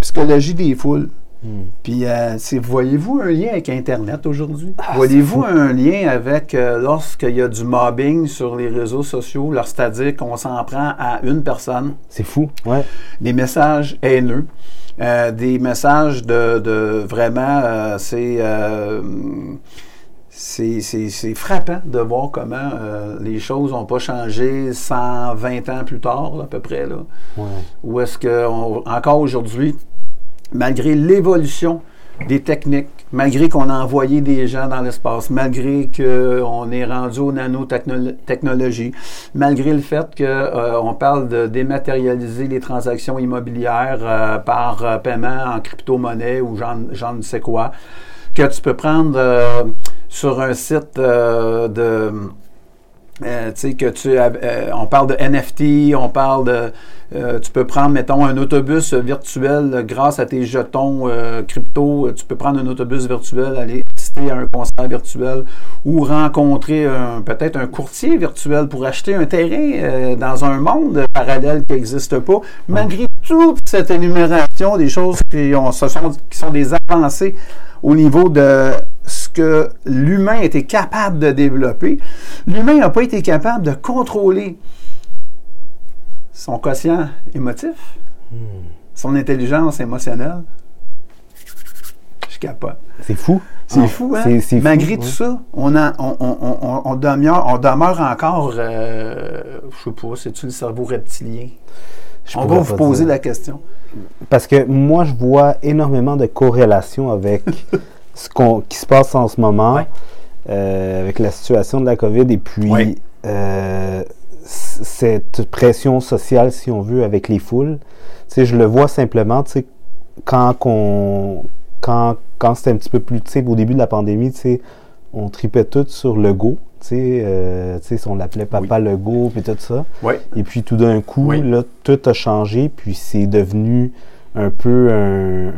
Psychologie des foules. Hmm. Puis, euh, voyez-vous un lien avec Internet aujourd'hui? Ah, voyez-vous un lien avec euh, lorsqu'il y a du mobbing sur les réseaux sociaux, c'est-à-dire qu'on s'en prend à une personne, C'est fou. Ouais. des messages haineux, euh, des messages de, de vraiment, euh, c'est, c'est, c'est- c'est frappant de voir comment euh, les choses n'ont pas changé 120 ans plus tard, là, à peu près. Là. Ouais. Ou est-ce que, on- encore aujourd'hui, malgré l'évolution des techniques, malgré qu'on a envoyé des gens dans l'espace, malgré qu'on est rendu aux nanotechnologies, malgré le fait qu'on euh, parle de dématérialiser les transactions immobilières euh, par euh, paiement en crypto-monnaie ou j'en ne sais quoi, que tu peux prendre sur un site de euh, tu sais, que tu euh, on parle de NFT, on parle de. Euh, tu peux prendre, mettons, un autobus virtuel grâce à tes jetons crypto. Tu peux prendre un autobus virtuel, aller assister à un concert virtuel ou rencontrer peut-être un courtier virtuel pour acheter un terrain dans un monde parallèle qui n'existe pas. Malgré toute cette énumération des choses qui sont des avancées au niveau de ce que l'humain était capable de développer, l'humain n'a pas été capable de contrôler son quotient émotif, hmm. son intelligence émotionnelle. Je capote. C'est fou. C'est ah, fou, hein? Malgré tout ça, on, a, on, demeure, on demeure encore, euh, je sais pas, c'est-tu le cerveau reptilien? on va vous poser la question. Parce que moi, je vois énormément de corrélations avec ce qui se passe en ce moment euh, avec la situation de la COVID et puis euh, cette pression sociale, si on veut, avec les foules. Tu sais, je le vois simplement, tu sais, quand, quand, quand c'était un petit peu plus, tu sais, au début de la pandémie, tu sais, on tripait tout sur le go. Tu sais, euh, on l'appelait Papa le go, puis tout ça. Et puis tout d'un coup, là, tout a changé, puis c'est devenu un peu un,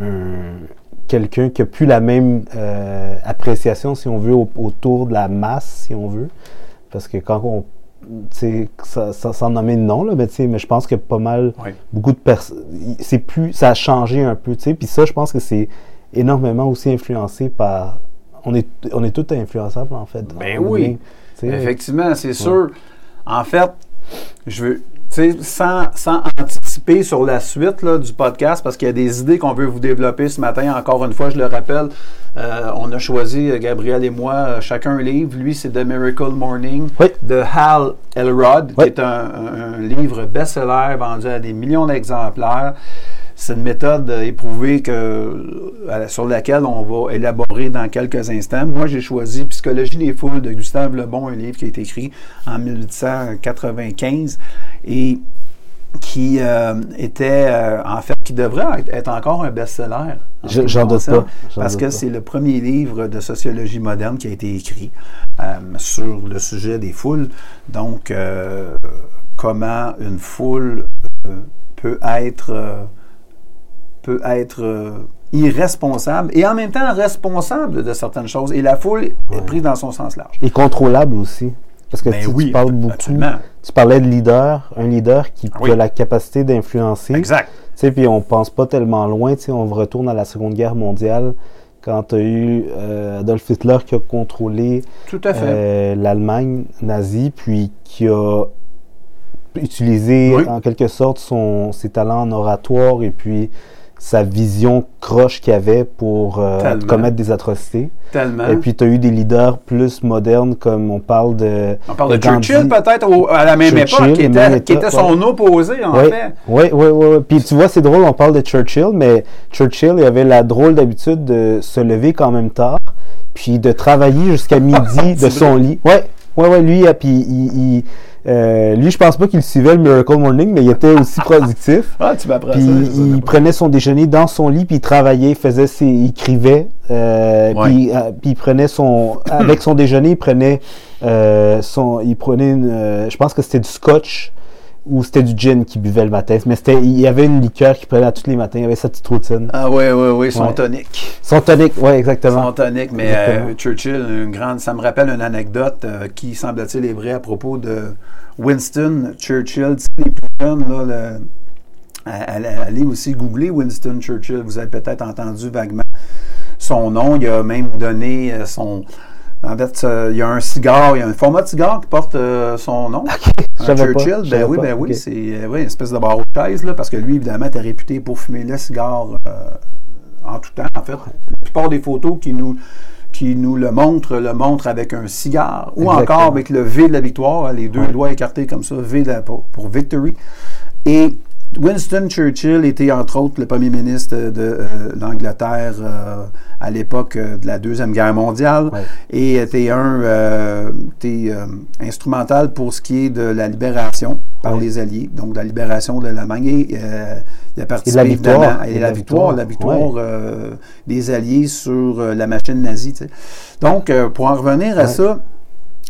quelqu'un qui a plus la même euh, appréciation, si on veut, autour de la masse, si on veut. Parce que quand on. Ça, ça, sans nommer de nom, là, mais, mais je pense que pas mal, beaucoup de personnes. C'est plus. Ça a changé un peu, tu sais. Puis ça, je pense que c'est énormément aussi influencé par. On est, on est tous influençables, en fait. Ben oui. Effectivement, c'est sûr. En fait, je veux, sans, sans, anticiper sur la suite du podcast, parce qu'il y a des idées qu'on veut vous développer ce matin. Encore une fois, je le rappelle, euh, on a choisi, euh, Gabriel et moi, euh, chacun un livre. Lui, c'est The Miracle Morning de Hal Elrod, qui est un, un livre best-seller vendu à des millions d'exemplaires. C'est une méthode éprouvée que, euh, sur laquelle on va élaborer dans quelques instants. Moi, j'ai choisi Psychologie des foules de Gustave Lebon, un livre qui a été écrit en 1895 et qui euh, était, euh, en fait, qui devrait être encore un best-seller. J'en doute pas. Parce que c'est le premier livre de sociologie moderne qui a été écrit sur le sujet des foules. Donc, comment une foule peut être peut être euh, irresponsable et en même temps responsable de certaines choses. Et la foule est prise dans son sens large. Et contrôlable aussi. Parce que ben tu, parles beaucoup. Tu parlais de leader, un leader qui a la capacité d'influencer. Exact. Tu sais, puis on pense pas tellement loin. Tu sais, on retourne à la Seconde Guerre mondiale quand tu as eu euh, Adolf Hitler qui a contrôlé euh, l'Allemagne nazie, puis qui a utilisé en quelque sorte son, ses talents en oratoire et puis sa vision croche qu'il avait pour euh, commettre des atrocités. Tellement. Et puis, tu as eu des leaders plus modernes, comme on parle de. On parle de, Churchill, peut-être, à la même époque, qui était, qui était son opposé, en fait. Oui, oui, oui. Puis, tu vois, c'est drôle, on parle de Churchill, mais Churchill, il avait la drôle d'habitude de se lever quand même tard, puis de travailler jusqu'à midi de son lit. Oui, oui, oui, lui, puis il euh, lui, je pense pas qu'il suivait le Miracle Morning, mais il était aussi productif. ah, tu m'apprends ça. il prenait son déjeuner dans son lit, puis il travaillait, il faisait ses, il écrivait, euh, puis, euh, puis, il prenait son, avec son déjeuner, il prenait euh, son, il prenait, une, je pense que c'était du scotch ou c'était du gin qu'il buvait le matin. Mais c'était, il y avait une liqueur qu'il prenait tous les matins. Il avait sa petite routine. Ah oui, oui, oui, son tonique. Son tonique, oui, exactement. Son tonique, mais euh, Churchill, une grande, ça me rappelle une anecdote euh, qui semble-t-il est vraie à propos de Winston Churchill. Les plus jeunes, là, allez aussi googler Winston Churchill. Vous avez peut-être entendu vaguement son nom. Il a même donné euh, son en fait, euh, il y a un cigare, il y a un format de cigare qui porte euh, son nom. Un Churchill. ben oui, ben oui, c'est euh, une espèce de barreau de chaise, là, parce que lui, évidemment, était réputé pour fumer le cigare en tout temps. En fait, la plupart des photos qui nous, qui nous le montrent, le montrent avec un cigare, ou encore avec le V de la victoire, les deux doigts écartés comme ça, V pour, pour victory. Et Winston Churchill était entre autres le premier ministre de euh, l'Angleterre euh, à l'époque euh, de la Deuxième Guerre mondiale Ouais. et était un euh, était, euh, instrumental pour ce qui est de la libération par Ouais. les Alliés, donc de la libération de l'Allemagne. Et, euh, il a participé Et la victoire. évidemment- et la victoire, la victoire des Alliés sur la machine nazie. tu sais. Donc, pour en revenir à ça,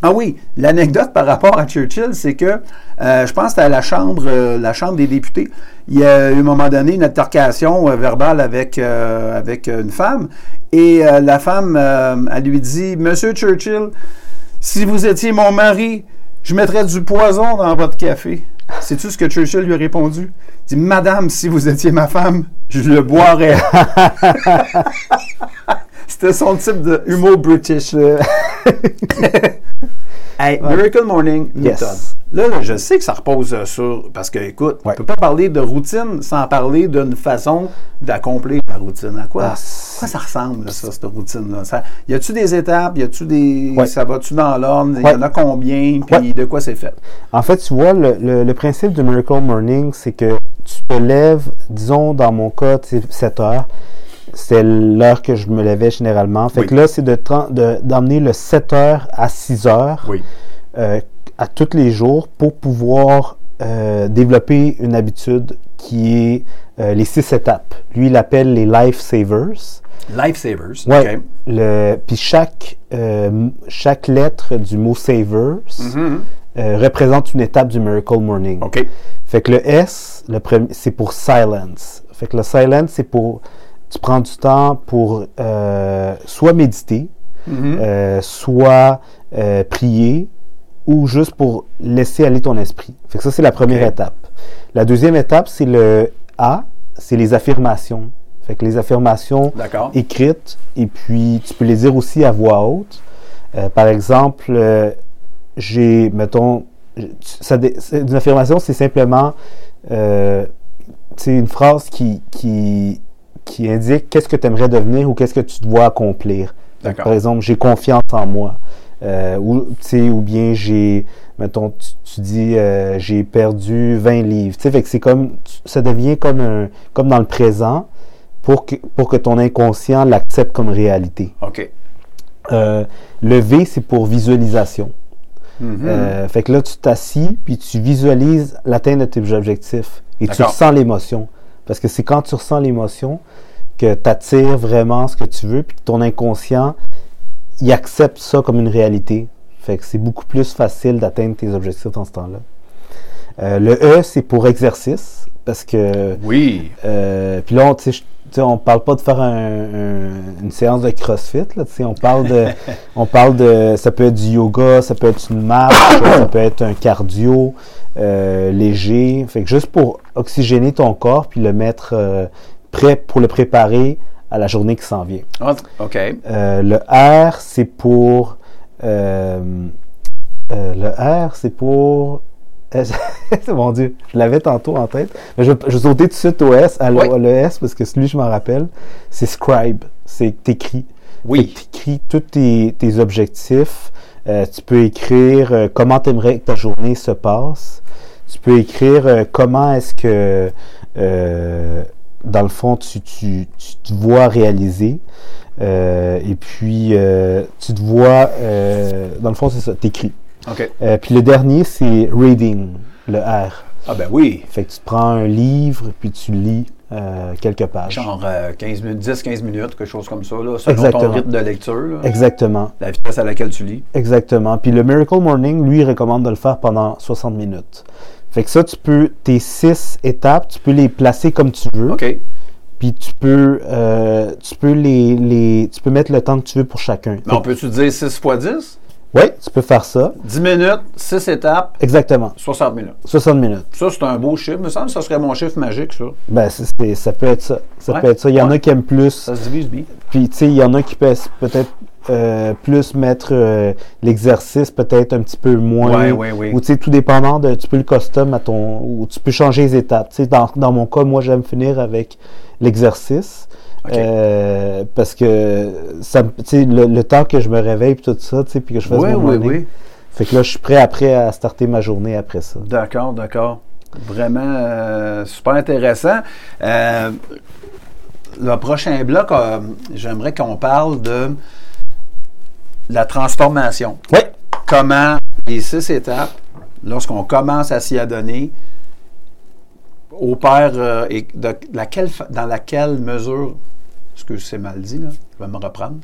ah oui, l'anecdote par rapport à Churchill, c'est que euh, je pense à la chambre, euh, la chambre des députés. Il y a eu un moment donné une altercation euh, verbale avec une femme et la femme, elle lui dit, Monsieur Churchill, si vous étiez mon mari, je mettrais du poison dans votre café. Sais-tu ce que Churchill lui a répondu? Il dit, Madame, si vous étiez ma femme, je le boirais. C'était son type de humour british. Hey, Miracle Morning Yes. Là, là, je sais que ça repose euh, sur. Parce que, écoute, on ne peut pas parler de routine sans parler d'une façon d'accomplir la routine. À quoi, Ah, à c'est- quoi ça ressemble, ça, cette routine-là? Ça- y a-tu des étapes? Y a-tu des. Ouais. Ça va-tu dans l'ordre? Y en a combien? Puis de quoi c'est fait? En fait, tu vois, le, le- le principe du Miracle Morning, c'est que tu te lèves, disons, dans mon cas, c'est 7 heures. C'est l'heure que je me levais généralement. Fait Oui. que là, c'est de tran- de- d'emmener le 7 heures à 6 heures Oui. euh, à tous les jours pour pouvoir euh, développer une habitude qui est euh, les six étapes. Lui, il appelle les life savers. Lifesavers. Ouais. OK. Le, puis chaque, lettre du mot savers Mhm. euh, représente une étape du Miracle Morning. OK. Fait que le S, le premier, c'est pour silence. Fait que le silence, c'est pour. Tu prends du temps pour euh, soit méditer, Mhm. euh, soit euh, prier, ou juste pour laisser aller ton esprit. Fait que ça, c'est la première étape. La deuxième étape, c'est le A, c'est les affirmations. Fait que les affirmations écrites, et puis tu peux les dire aussi à voix haute. Euh, par exemple, j'ai, mettons, ça, une affirmation, c'est simplement euh, c'est une phrase qui, qui, qui indique qu'est-ce que tu aimerais devenir ou qu'est-ce que tu dois accomplir. Donc, par exemple, j'ai confiance en moi. Euh, ou, ou bien j'ai, mettons, tu, tu dis euh, j'ai perdu 20 livres. Fait que c'est comme, ça devient comme, un, comme dans le présent pour que, pour que ton inconscient l'accepte comme réalité. OK. Euh, le V, c'est pour visualisation. Mhm. Euh, fait que là, tu t'assis, puis tu visualises l'atteinte de tes objectifs. Et tu ressens l'émotion. Parce que c'est quand tu ressens l'émotion que tu attires vraiment ce que tu veux, puis que ton inconscient, il accepte ça comme une réalité. Fait que c'est beaucoup plus facile d'atteindre tes objectifs dans ce temps-là. Euh, le E, c'est pour exercice. Parce que Oui. euh, puis là, tu sais, je- tu sais, on parle pas de faire un- un- une séance de CrossFit. Là, tu sais, on parle de, on parle de, ça peut être du yoga, ça peut être une marche, ça peut être un cardio euh, léger. Fait que juste pour oxygéner ton corps puis le mettre euh, prêt pour le préparer à la journée qui s'en vient. Ah, OK. Euh, le R, c'est pour. le R, c'est pour. Mon Dieu, je l'avais tantôt en tête. Mais je, je vais sauter tout de suite au S, à le, Oui. le S, parce que celui, je m'en rappelle. C'est scribe. C'est t'écris. Oui. Tu écris tous tes, tes objectifs. Euh, tu peux écrire euh, comment tu aimerais que ta journée se passe. Tu peux écrire euh, comment est-ce que, dans le fond, tu, tu, tu te vois réaliser. Et puis, tu te vois, dans le fond, c'est ça, t'écris. OK. Euh, puis le dernier, c'est reading, le R. Ah, ben oui. Fait que tu prends un livre, puis tu lis euh, quelques pages. Genre euh, 15 minutes, 10-15 minutes, quelque chose comme ça, là, selon Exactement. ton rythme de lecture, là, Exactement. la vitesse à laquelle tu lis. Exactement. Puis le Miracle Morning, lui, il recommande de le faire pendant 60 minutes. Fait que ça, tu peux, tes six étapes, tu peux les placer comme tu veux. OK. Puis tu peux, euh, tu peux les, les, tu peux mettre le temps que tu veux pour chacun. Mais on peut-tu dire 6 x 10? Oui, tu peux faire ça. 10 minutes, 6 étapes, Exactement. 60 minutes. 60 minutes. Ça, c'est un beau chiffre. Il me semble que ça serait mon chiffre magique, ça. Ben, ça peut être ça. Ça Ouais. peut être ça. Il y en Ouais. a qui aiment plus. Ça se divise bien. Puis, tu sais, il y en a qui peuvent peut-être euh, plus mettre euh, l'exercice, peut-être un petit peu moins. Ouais, ouais, ouais. Ou, tu sais, tout dépendant de. Tu peux le custom à ton. Ou tu peux changer les étapes. Tu sais, dans, dans mon cas, moi, j'aime finir avec l'exercice. Euh, parce que ça, le, le temps que je me réveille puis tout ça, puis que je fasse Oui, mon oui, oui. Fait que là, je suis prêt après à starter ma journée après ça. D'accord, d'accord. Vraiment euh, super intéressant. Euh, le prochain bloc, j'aimerais qu'on parle de la transformation. Oui. Comment les six étapes, lorsqu'on commence à s'y adonner, opèrent euh, et de laquelle, fa- dans laquelle mesure, ce que c'est mal dit, là, je vais me reprendre,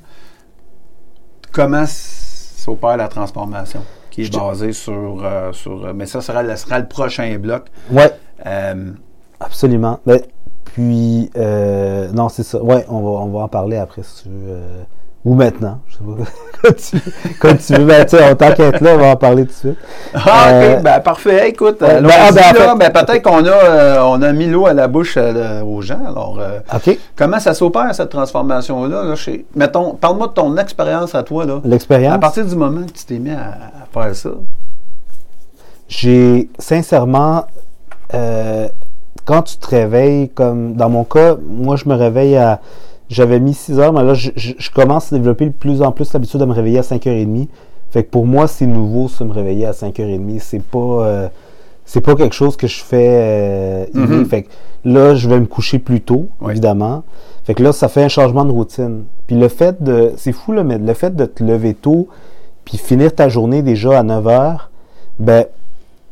comment s'opère la transformation, qui est Je te- basée sur, euh, sur. euh, Mais ça sera, le- sera le prochain bloc. Ouais, Euh, absolument. Mais, puis, euh, non, c'est ça. Ouais, on va, on va en parler après euh, ou maintenant. Je sais pas. Comme tu, veux. Ben, on t'inquiète là, on va en parler tout de suite. Ah, Euh, ok, ben parfait. Écoute, ouais, ben, ah, ben, Ben, peut-être qu'on a, euh, on a mis l'eau à la bouche euh, aux gens. Alors, euh, OK. comment ça s'opère, cette transformation-là? là, chez- Mettons, parle-moi de ton expérience à toi. Là. L'expérience? À partir du moment que tu t'es mis à, à faire ça. J'ai sincèrement, euh, quand tu te réveilles, comme dans mon cas, moi je me réveille à. J'avais mis 6 heures, mais là je, je- je commence à développer de plus en plus l'habitude de me réveiller à 5h30. Fait que pour moi, c'est nouveau ça, me réveiller à 5h30. C'est pas. euh, c'est pas quelque chose que je fais euh. Mhm. Fait que là, je vais me coucher plus tôt, évidemment. Fait que là, ça fait un changement de routine. Puis le fait de. C'est fou, là, mais le fait de te lever tôt, puis finir ta journée déjà à 9 heures, ben,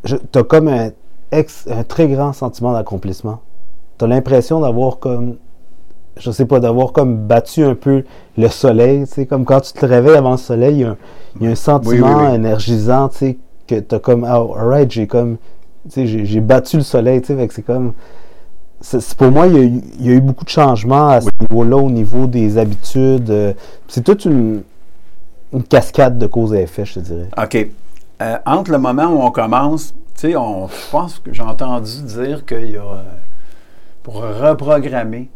tu as comme un, ex- un très grand sentiment d'accomplissement. Tu as l'impression d'avoir comme, je sais pas, d'avoir comme battu un peu le soleil. Comme quand tu te réveilles avant le soleil, il y a un, il y a un sentiment oui, oui. énergisant, tu sais, que tu as comme, ah, alright, j'ai comme, tu sais, j'ai battu le soleil, tu sais, c'est comme. c'est- pour moi, il y, a eu, il y a eu beaucoup de changements à ce niveau-là, au niveau des habitudes. euh, c'est toute une, une cascade de causes et effets, je te dirais. OK. Euh, entre le moment où on commence, tu sais, on, je pense que j'ai entendu dire qu'il y a, euh, pour reprogrammer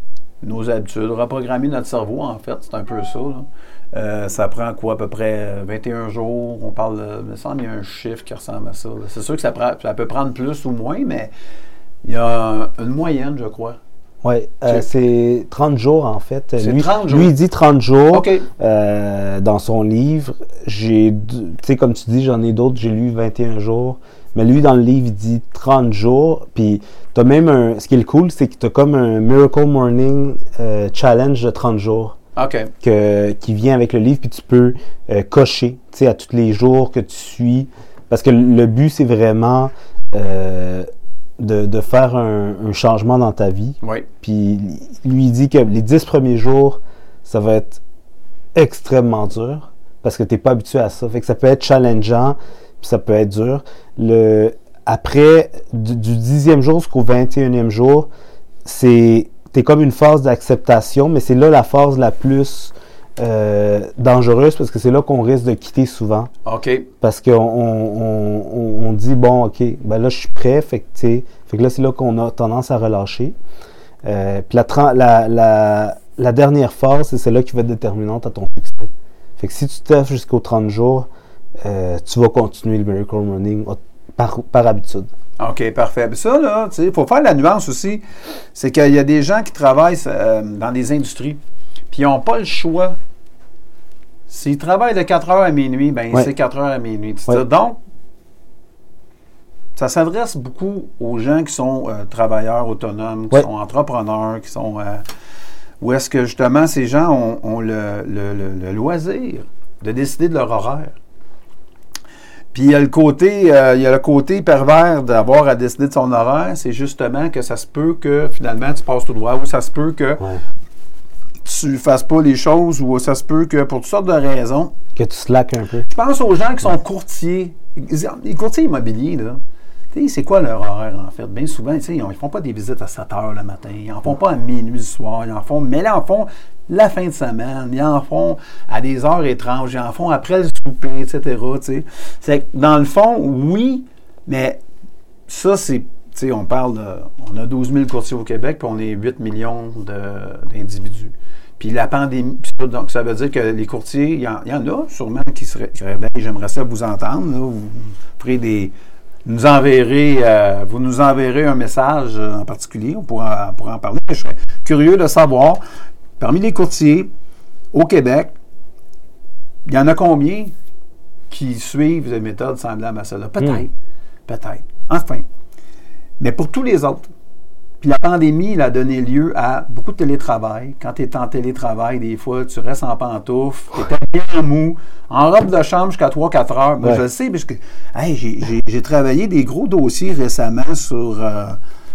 nos habitudes, reprogrammer notre cerveau, en fait, c'est un peu ça. là. Euh, ça prend quoi, à peu près euh, 21 jours? On parle, de- il me semble qu'il y a un chiffre qui ressemble à ça. C'est sûr que ça, prend- ça peut prendre plus ou moins, mais il y a une moyenne, je crois. Oui, Ok. c'est 30 jours en fait. Lui, 30 jours. lui, il dit 30 jours euh, dans son livre. J'ai, tu sais, comme tu dis, j'en ai d'autres, j'ai lu 21 jours. Mais lui, dans le livre, il dit 30 jours. Puis, tu as même un. Ce qui est le cool, c'est que tu as comme un Miracle Morning euh, Challenge de 30 jours OK. que, qui vient avec le livre. Puis, tu peux euh, cocher, tu sais, à tous les jours que tu suis. Parce que le but, c'est vraiment euh, de, de faire un- un changement dans ta vie. Oui. Puis lui il dit que les 10 premiers jours, ça va être extrêmement dur parce que tu n'es pas habitué à ça. Fait que ça peut être challengeant, ça peut être dur. Le, après, du, du 10e jour jusqu'au 21e jour, c'est t'es comme une phase d'acceptation, mais c'est là la phase la plus euh, dangereuse parce que c'est là qu'on risque de quitter souvent. OK. Parce qu'on on, on- on dit, bon, OK, ben là, je suis prêt. Fait que, fait que là, c'est là qu'on a tendance à relâcher. Euh, puis la, la, la, la dernière phase, c'est celle-là qui va être déterminante à ton succès. Fait que si tu t'offres jusqu'aux 30 jours, euh, tu vas continuer le Miracle Morning par, par habitude. OK, parfait. Mais ça, là, tu sais, il faut faire la nuance aussi. C'est qu'il y a des gens qui travaillent euh, dans des industries, puis ils n'ont pas le choix. S'ils travaillent de 4 heures à minuit, ben Ouais. c'est 4 heures à minuit. Ouais. Donc, ça s'adresse beaucoup aux gens qui sont euh, travailleurs autonomes, qui Ouais. sont entrepreneurs, qui sont. euh, où est-ce que justement ces gens ont, ont le, le- le- le loisir de décider de leur horaire. Puis il y a le côté, euh, il y a le côté pervers d'avoir à décider de son horaire, c'est justement que ça se peut que finalement tu passes tout droit, ou ça se peut que Ouais. tu fasses pas les choses, ou ça se peut que pour toutes sortes de raisons. Que tu slack un peu. Je pense aux gens qui sont courtiers, les courtiers immobiliers là. C'est quoi leur horaire en fait? Bien souvent, ils ne font pas des visites à 7 heures le matin, ils n'en font pas à minuit le soir, ils en font, mais là, en font la fin de semaine, ils en font à des heures étranges, ils en font après le souper, etc. C'est que, dans le fond, oui, mais ça, c'est, on parle de, on a 12 000 courtiers au Québec, puis on est 8 millions de- d'individus. Puis la pandémie, donc ça veut dire que les courtiers, il y, y en a sûrement qui seraient, réveillent. J'aimerais ça vous entendre. là. vous ferez des, nous enverrez, euh, vous nous enverrez un message en particulier. On pourra, on pourra en parler. Je serais curieux de savoir, parmi les courtiers au Québec, il y en a combien qui suivent des méthodes semblables à cela? Peut-être. Peut-être. Enfin. Mais pour tous les autres, puis la pandémie, elle a donné lieu à beaucoup de télétravail. Quand tu es en télétravail, des fois, tu restes en pantoufles, tu es bien mou, en robe de chambre jusqu'à 3-4 heures. Moi, Ouais. je le sais, parce que hey, j'ai- travaillé des gros dossiers récemment sur euh,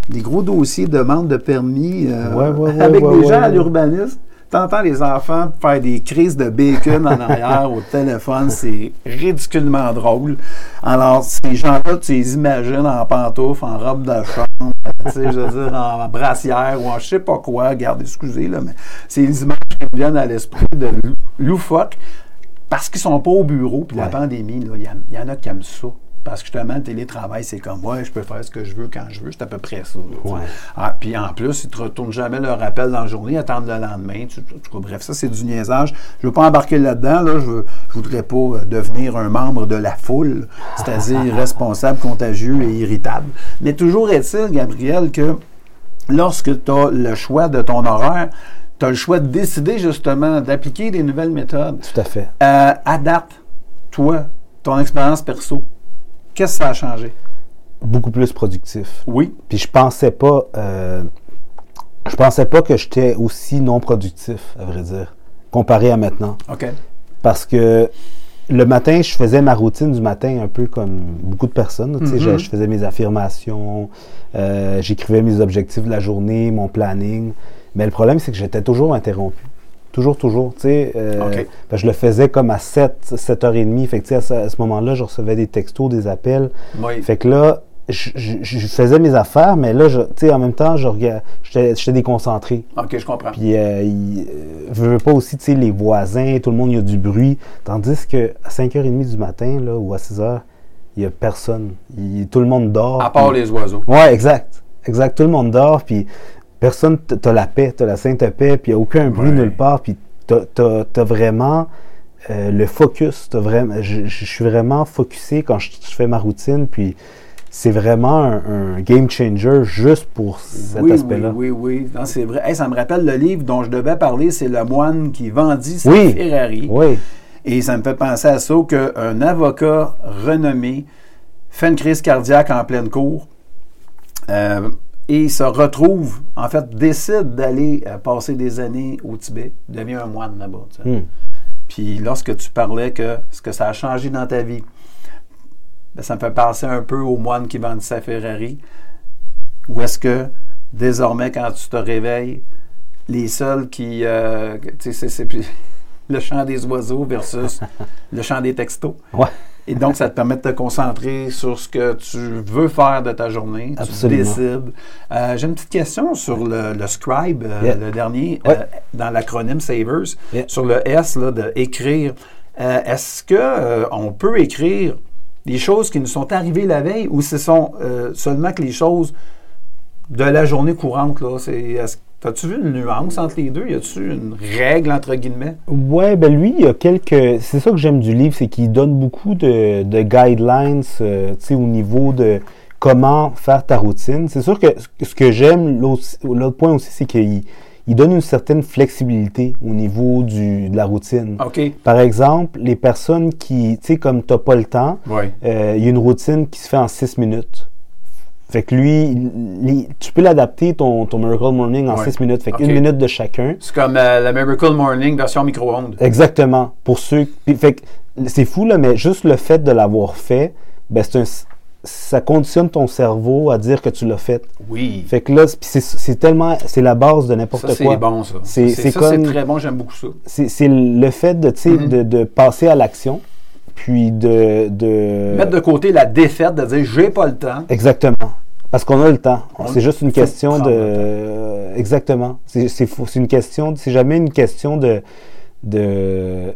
des gros dossiers de demande de permis euh, Ouais, ouais, ouais, avec des gens à l'urbanisme. T'entends les enfants faire des crises de bacon en arrière au téléphone, c'est ridiculement drôle. Alors, ces gens-là, tu les imagines en pantoufles, en robe de chambre, je veux dire, en brassière ou en je sais pas quoi. Regardez, excusez, là, mais c'est les images qui me viennent à l'esprit de lou- loufoque parce qu'ils sont pas au bureau. Puis la pandémie, il y y, en a qui aiment ça. Parce que justement, le télétravail, c'est comme, ouais, je peux faire ce que je veux quand je veux. C'est à peu près ça. Ouais. Ah, puis en plus, ils ne te retournent jamais leur rappel dans la journée, attendent le lendemain. Tu- tu- bref, ça, c'est du niaisage. Je ne veux pas embarquer là-dedans. Là. Je ne voudrais pas euh, devenir un membre de la foule, c'est-à-dire responsable, contagieux et irritable. Mais toujours est-il, Gabriel, que lorsque tu as le choix de ton horaire, tu as le choix de décider justement d'appliquer des nouvelles méthodes. Tout à fait. Euh, à date, toi, ton expérience perso, qu'est-ce que ça a changé? Beaucoup plus productif. Oui. Puis je pensais pas, euh, je pensais pas que j'étais aussi non productif, à vrai dire, comparé à maintenant. OK. Parce que le matin, je faisais ma routine du matin un peu comme beaucoup de personnes. je, Mhm. je faisais mes affirmations, euh, j'écrivais mes objectifs de la journée, mon planning. Mais le problème, c'est que j'étais toujours interrompu. Toujours, toujours. tu sais, euh, ben, je le faisais comme à 7, 7h30. Fait que, à ce, à ce moment-là, je recevais des textos, des appels. Oui. Fait que là, je, je- je faisais mes affaires, mais là, je- tu sais, en même temps, j'étais déconcentré. OK, je comprends. Puis, euh, il, euh, je veux pas aussi, tu sais, les voisins, tout le monde, il y a du bruit. Tandis que à 5h30 du matin, là, ou à 6h, il y a personne. Il- tout le monde dort. À part puis- les oiseaux. Ouais, exact. Exact. Tout le monde dort, puis personne, t'as la paix, t'as la sainte paix, puis il n'y a aucun bruit Ouais. nulle part, puis t'as, t'as vraiment euh, le focus. T'as vraiment, je, je suis vraiment focusé quand je, je fais ma routine, puis c'est vraiment un, un game changer juste pour cet oui, aspect-là. Oui, oui, oui. Non, c'est vrai. Hey, ça me rappelle le livre dont je devais parler, c'est Le moine qui vendit sa Oui. Ferrari. Oui. Et ça me fait penser à ça qu'un avocat renommé fait une crise cardiaque en pleine cour euh, et se retrouve, en fait, décide d'aller euh, passer des années au Tibet, devient un moine là-bas. Hmm. Puis lorsque tu parlais que ce que ça a changé dans ta vie, ben, ça me fait penser un peu au moine qui vendit sa Ferrari. Où est-ce que désormais, quand tu te réveilles, les seuls qui. euh, tu sais, c'est- c'est plus le chant des oiseaux versus le chant des textos. Ouais. Et donc, ça te permet de te concentrer sur ce que tu veux faire de ta journée. Absolument. Tu décides. Euh, J'ai une petite question sur le, le scribe, euh, Yeah. le dernier, Ouais. euh, dans l'acronyme Savers, Yeah. sur le S là, de écrire. Est-ce que on peut écrire des choses qui nous sont arrivées la veille ou ce sont seulement que les choses de la journée courante? Là? Est-ce- As-tu vu une nuance entre les deux? Y a-tu une règle, entre guillemets? Ouais, ben lui, il y a quelques. C'est ça que j'aime du livre, c'est qu'il donne beaucoup de, de guidelines, euh, tu sais, au niveau de comment faire ta routine. C'est sûr que ce que j'aime, l'autre point aussi, c'est qu'il il donne une certaine flexibilité au niveau du, de la routine. OK. Par exemple, les personnes qui, tu sais, comme tu n'as pas le temps, euh, il y a une routine qui se fait en six minutes. Fait que lui, les- tu peux l'adapter ton, ton Miracle Morning en Ouais. six minutes. Fait Ok. qu'une minute de chacun. C'est comme euh, la Miracle Morning version micro-ondes. Exactement. Pour ceux. puis, fait que c'est fou, là, mais juste le fait de l'avoir fait, ben, c'est un, ça conditionne ton cerveau à dire que tu l'as fait. Oui. Fait que là, c'est- tellement. C'est la base de n'importe Ça, c'est quoi. bon, ça. C'est- très bon. J'aime beaucoup ça. C'est le fait de, Mhm. de, de passer à l'action, puis de. de... Mettre de côté la défaite, de dire j'ai pas le temps. Exactement. Parce qu'on a le temps. C'est juste une question de. Exactement. C'est une question. C'est jamais une question de. de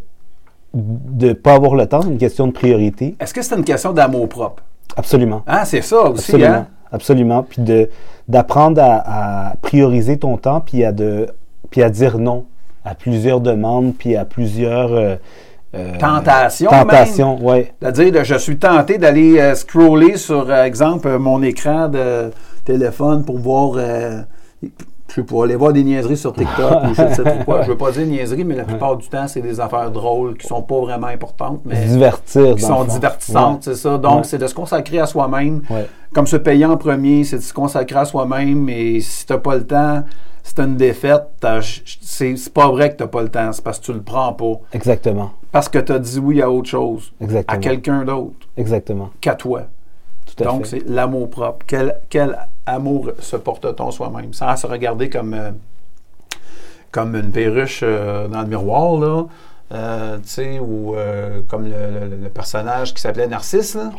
de pas avoir le temps, c'est une question de priorité. Est-ce que c'est une question d'amour propre? Absolument. Ah, c'est ça aussi, Absolument. hein? Absolument. Puis de d'apprendre à, à prioriser ton temps, puis à de puis à dire non à plusieurs demandes, puis à plusieurs euh, euh, Tentations, Tentations, ouais. C'est-à-dire, je suis tenté d'aller euh, scroller sur, euh, exemple, euh, mon écran de téléphone pour voir. Je sais pas, aller voir des niaiseries sur TikTok ou je ne sais pas quoi. Je veux pas dire niaiseries, mais la plupart du temps, c'est des affaires drôles qui sont pas vraiment importantes, mais Divertir. qui sont divertissantes, Ouais. c'est ça. Donc, Ouais. c'est de se consacrer à soi-même. Ouais. Comme se payer en premier, c'est de se consacrer à soi-même. Et si tu n'as pas le temps, c'est une défaite. C'est pas vrai que tu n'as pas le temps. C'est parce que tu le prends pas. Exactement. Parce que tu as dit oui à autre chose. Exactement. À quelqu'un d'autre Exactement. qu'à toi. Tout à Donc, c'est l'amour propre. Quel, quel amour se porte-t-on soi-même? Sans se regarder comme, euh, comme une perruche euh, dans le miroir, là. Euh, tu sais, ou euh, comme le, le- le personnage qui s'appelait Narcisse, là.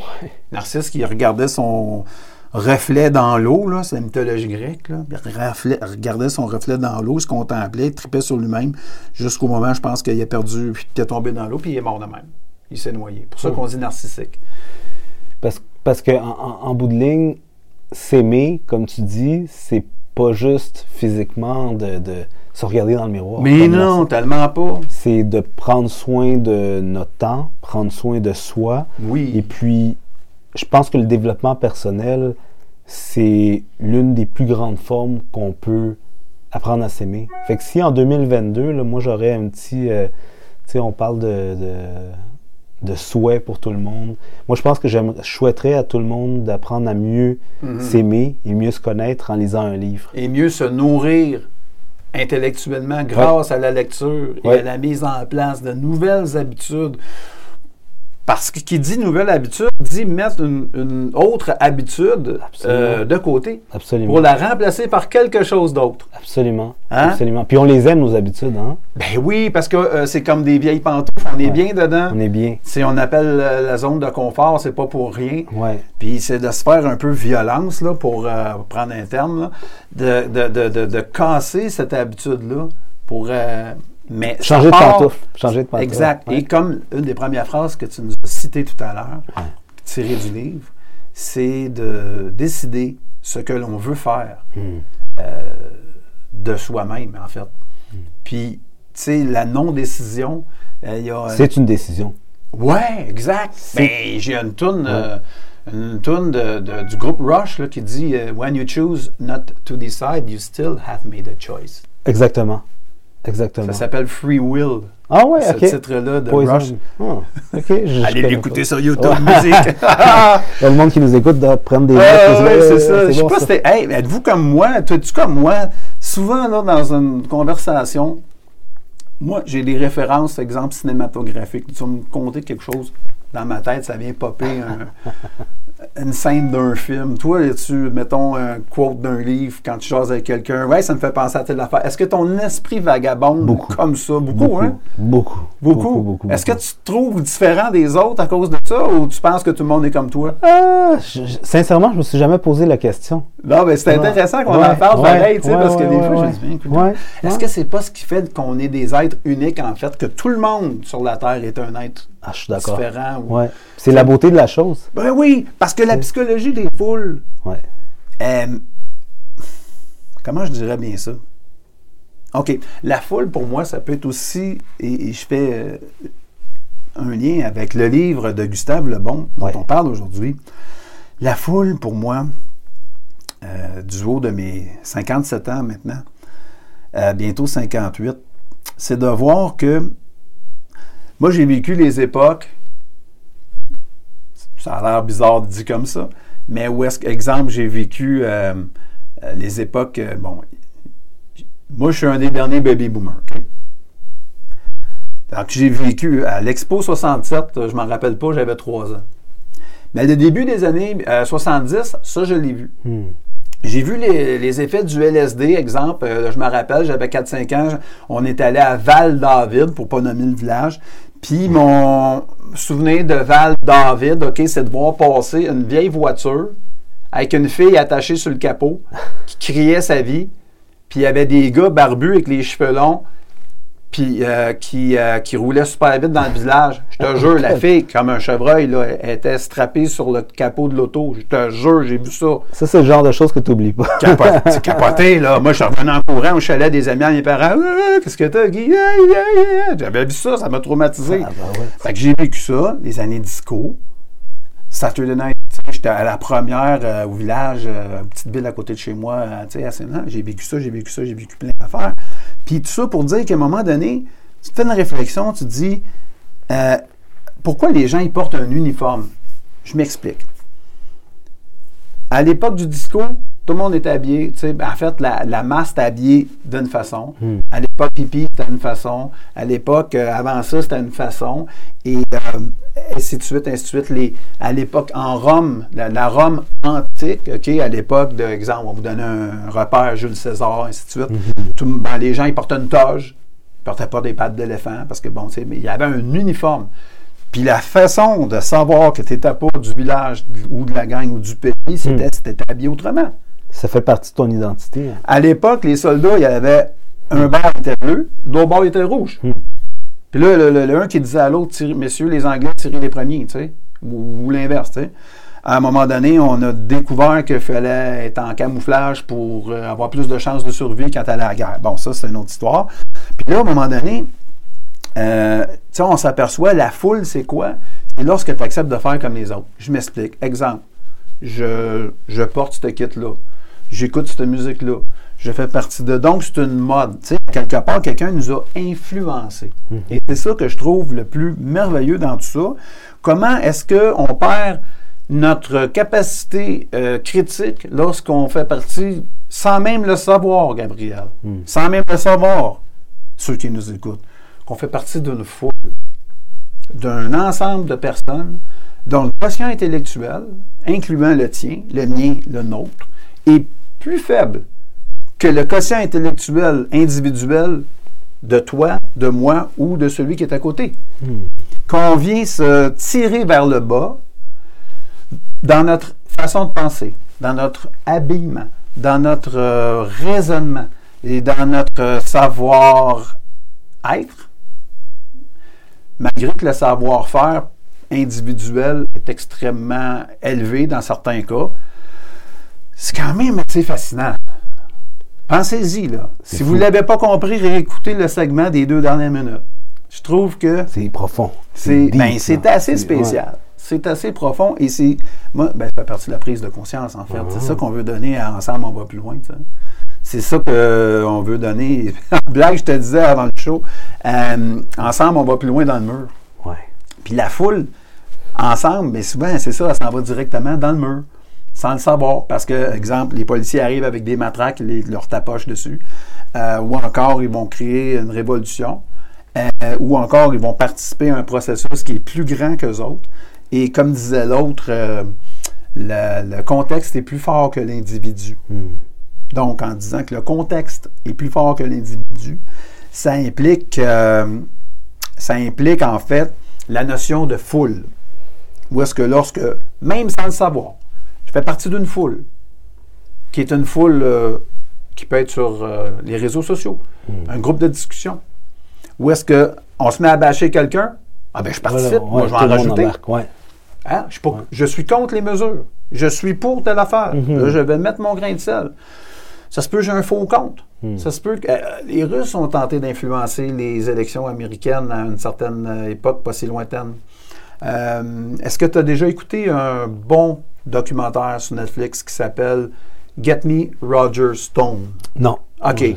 Narcisse qui regardait son reflet dans l'eau, là, c'est la mythologie grecque, là. Reflet- regardait son reflet dans l'eau, se contemplait, tripait sur lui-même, jusqu'au moment, je pense, qu'il a perdu, puis qu'il est tombé dans l'eau, puis il est mort de même. Il s'est noyé. pour ça qu'on dit narcissique. Parce, parce que en, bout de ligne, s'aimer, comme tu dis, c'est pas juste physiquement de, de se regarder dans le miroir. Mais non, tellement pas. C'est de prendre soin de notre temps, prendre soin de soi. Oui. Et puis, je pense que le développement personnel, c'est l'une des plus grandes formes qu'on peut apprendre à s'aimer. Fait que si en 2022, là, moi j'aurais un petit. euh, tu sais, on parle de, de, de souhait pour tout le monde. Moi, je pense que je souhaiterais à tout le monde d'apprendre à mieux Mhm. s'aimer et mieux se connaître en lisant un livre. et mieux se nourrir intellectuellement grâce à la lecture et Ouais. à la mise en place de nouvelles habitudes. Parce que qui dit nouvelle habitude dit mettre une, une autre habitude euh, de côté Absolument. pour la remplacer par quelque chose d'autre. Absolument. Hein? Absolument. Puis on les aime, nos habitudes. Hein? Ben oui, parce que euh, c'est comme des vieilles pantoufles, on est Ouais. bien dedans. On est bien. Si on appelle euh, la zone de confort, c'est pas pour rien. Ouais. Puis c'est de se faire un peu violence, là, pour prendre un terme, là, de, de, de, de, de casser cette habitude-là pour. Euh, mais Changer de pantoufle. Changer de pantoufle. Exact. Ouais. Et comme une des premières phrases que tu nous as citées tout à l'heure, tirée du livre, c'est de décider ce que l'on veut faire Hmm. euh, de soi-même, en fait. Puis, tu sais, la non-décision, euh, il y a. C'est une décision. Ouais, exact. Ben, j'ai une toune, euh, une toune de- de- du groupe Rush là, qui dit euh, When you choose not to decide, you still have made a choice. Exactement. Exactement. Ça s'appelle Free Will, Ah ouais, ce ok. titre-là de Poison. Rush. Je- je Allez l'écouter sur YouTube, Ouais. musique. Le monde qui nous écoute de prendre des notes. ouais, Ouais, c'est ça. Je sais bon, pas si Hey, êtes-vous comme moi? T'es-tu comme moi? Souvent, là, dans une conversation, moi, j'ai des références, exemple, cinématographiques. Tu vas me conter quelque chose dans ma tête, ça vient popper un- une scène d'un film. Toi, tu mettons, un quote d'un livre quand tu jases avec quelqu'un? Ouais, ça me fait penser à telle affaire. Est-ce que ton esprit vagabonde Beaucoup. comme ça? Beaucoup, Beaucoup, hein? beaucoup. Beaucoup? beaucoup, Est-ce que tu te trouves différent des autres à cause de ça ou tu penses que tout le monde est comme toi? Ah, je- sincèrement, je me suis jamais posé la question. Non, mais c'est intéressant qu'on Ouais, en parle ouais, pareil, tu sais, parce que des fois, je me dis, bien, est-ce que c'est pas ce qui fait qu'on est des êtres uniques, en fait, que tout le monde sur la Terre est un être Ah, je suis d'accord. différent? ou- Ouais. C'est la beauté de la chose. Ben oui, parce que la psychologie des foules, Ouais. euh, comment je dirais bien ça? OK, la foule, pour moi, ça peut être aussi, et, et je fais euh, un lien avec le livre de Gustave Lebon, dont Ouais. on parle aujourd'hui. La foule, pour moi, euh, du haut de mes 57 ans maintenant, bientôt 58, c'est de voir que moi, j'ai vécu les époques, ça a l'air bizarre de dire comme ça, mais où est-ce exemple, j'ai vécu euh, euh, les époques, euh, bon, moi, je suis un des derniers baby boomers? Donc, j'ai vécu à l'Expo 67, euh, je m'en rappelle pas, j'avais 3 ans. Mais le début des années euh, 70, ça, je l'ai vu. Hmm. J'ai vu les, les effets du LSD, exemple, euh, je me rappelle, j'avais 4-5 ans, on est allé à Val-David, pour pas nommer le village, puis mon souvenir de Val-David, OK, c'est de voir passer une vieille voiture avec une fille attachée sur le capot qui criait sa vie, puis il y avait des gars barbus avec les cheveux longs, puis euh, qui, euh, qui roulaient super vite dans le village. Je te jure, la fille, comme un chevreuil, là, elle était strappée sur le capot de l'auto. Je te jure, j'ai vu ça. Ça, c'est le genre de choses que tu n'oublies pas. C'est capoté, là. Moi, je suis revenu en courant au chalet des amis à mes parents. Ah, Qu'est-ce que t'as, Guy? J'avais vu ça, ça m'a traumatisé. Ah, ben ouais. Fait que j'ai vécu ça, les années disco, Saturday Night J'étais à la première euh, au village, euh, une petite ville à côté de chez moi, euh, tu sais, à. J'ai vécu ça, j'ai vécu ça, j'ai vécu plein d'affaires. Puis tout ça pour dire qu'à un moment donné, tu fais une réflexion, tu te dis, euh, pourquoi les gens ils portent un uniforme? Je m'explique. À l'époque du disco, tout le monde était habillé. ben, en fait, la, la masse était habillée d'une façon. À l'époque, pipi, c'était une façon. À l'époque, euh, avant ça, c'était une façon. Et euh, ainsi de suite, ainsi de suite. Les, à l'époque, en Rome, la, la Rome antique, OK, à l'époque, de exemple, on vous donne un repère, Jules César, ainsi de suite. Tout- ben, les gens, ils portaient une toge. Ils portaient pas des pattes d'éléphant parce que, bon, tu sais, mais il y avait un uniforme. Puis la façon de savoir que tu n'étais pas du village ou de la gang ou du pays, c'était si tu étais habillé autrement. Ça fait partie de ton identité. hein. À l'époque, les soldats, il y avait un qui était bleu, l'autre bord était rouge. Hmm. Puis là, le, le- le un qui disait à l'autre, messieurs, les Anglais, tirez les premiers, tu sais, ou, ou l'inverse, tu sais. À un moment donné, on a découvert qu'il fallait être en camouflage pour euh, avoir plus de chances de survie quand à la guerre. Bon, ça, c'est une autre histoire. Puis là, à un moment donné, euh, on s'aperçoit, la foule, c'est quoi? C'est lorsque tu acceptes de faire comme les autres. Je m'explique. Exemple, je, je porte ce kit-là. J'écoute cette musique-là. Je fais partie de. Donc, c'est une mode. Tu sais, quelque part, quelqu'un nous a influencés. Et c'est ça que je trouve le plus merveilleux dans tout ça. Comment est-ce qu'on perd notre capacité euh, critique lorsqu'on fait partie, sans même le savoir, Gabriel, sans même le savoir, ceux qui nous écoutent, qu'on fait partie d'une foule, d'un ensemble de personnes dont le quotient intellectuel, incluant le tien, le mien, le nôtre, est plus faible que le quotient intellectuel individuel de toi, de moi ou de celui qui est à côté. Qu'on vient se tirer vers le bas dans notre façon de penser, dans notre habillement, dans notre euh, raisonnement et dans notre euh, savoir-être, malgré que le savoir-faire individuel est extrêmement élevé dans certains cas, c'est quand même assez fascinant. Pensez-y, là. Si vous ne l'avez pas compris, réécoutez le segment des deux dernières minutes. Je trouve que C'est profond. c'est ben, assez spécial. C'est assez profond et c'est. Moi, ben, ça fait partie de la prise de conscience, en fait. C'est ça qu'on veut donner à Ensemble, on va plus loin. C'est ça qu'on veut donner. En blague, je te disais avant le show, euh, ensemble, on va plus loin dans le mur. Ouais. Ouais. Puis la foule, ensemble, mais souvent, c'est ça, elle s'en va directement dans le mur, sans le savoir. Parce que, exemple, les policiers arrivent avec des matraques, les, leur tapochent dessus. Euh, ou encore, ils vont créer une révolution. Euh, ou encore, ils vont participer à un processus qui est plus grand qu'eux autres. Et comme disait l'autre, euh, le, le contexte est plus fort que l'individu. Donc, en disant que le contexte est plus fort que l'individu, ça implique, ça implique en fait la notion de foule. Où est-ce que lorsque, même sans le savoir, je fais partie d'une foule, qui est une foule euh, qui peut être sur euh, les réseaux sociaux, un groupe de discussion, où est-ce que on se met à bâcher quelqu'un, ah ben je participe, Voilà, moi je vais en rajouter. embarque, ouais. Hein? Je, suis pas- je suis contre les mesures. Je suis pour telle affaire. Mhm. Là, je vais mettre mon grain de sel. Ça se peut que j'ai un faux compte. Mhm. Ça se peut que. euh, les Russes ont tenté d'influencer les élections américaines à une certaine époque, pas si lointaine. Euh, Est-ce que tu as déjà écouté un bon documentaire sur Netflix qui s'appelle Get Me Roger Stone? Non. OK.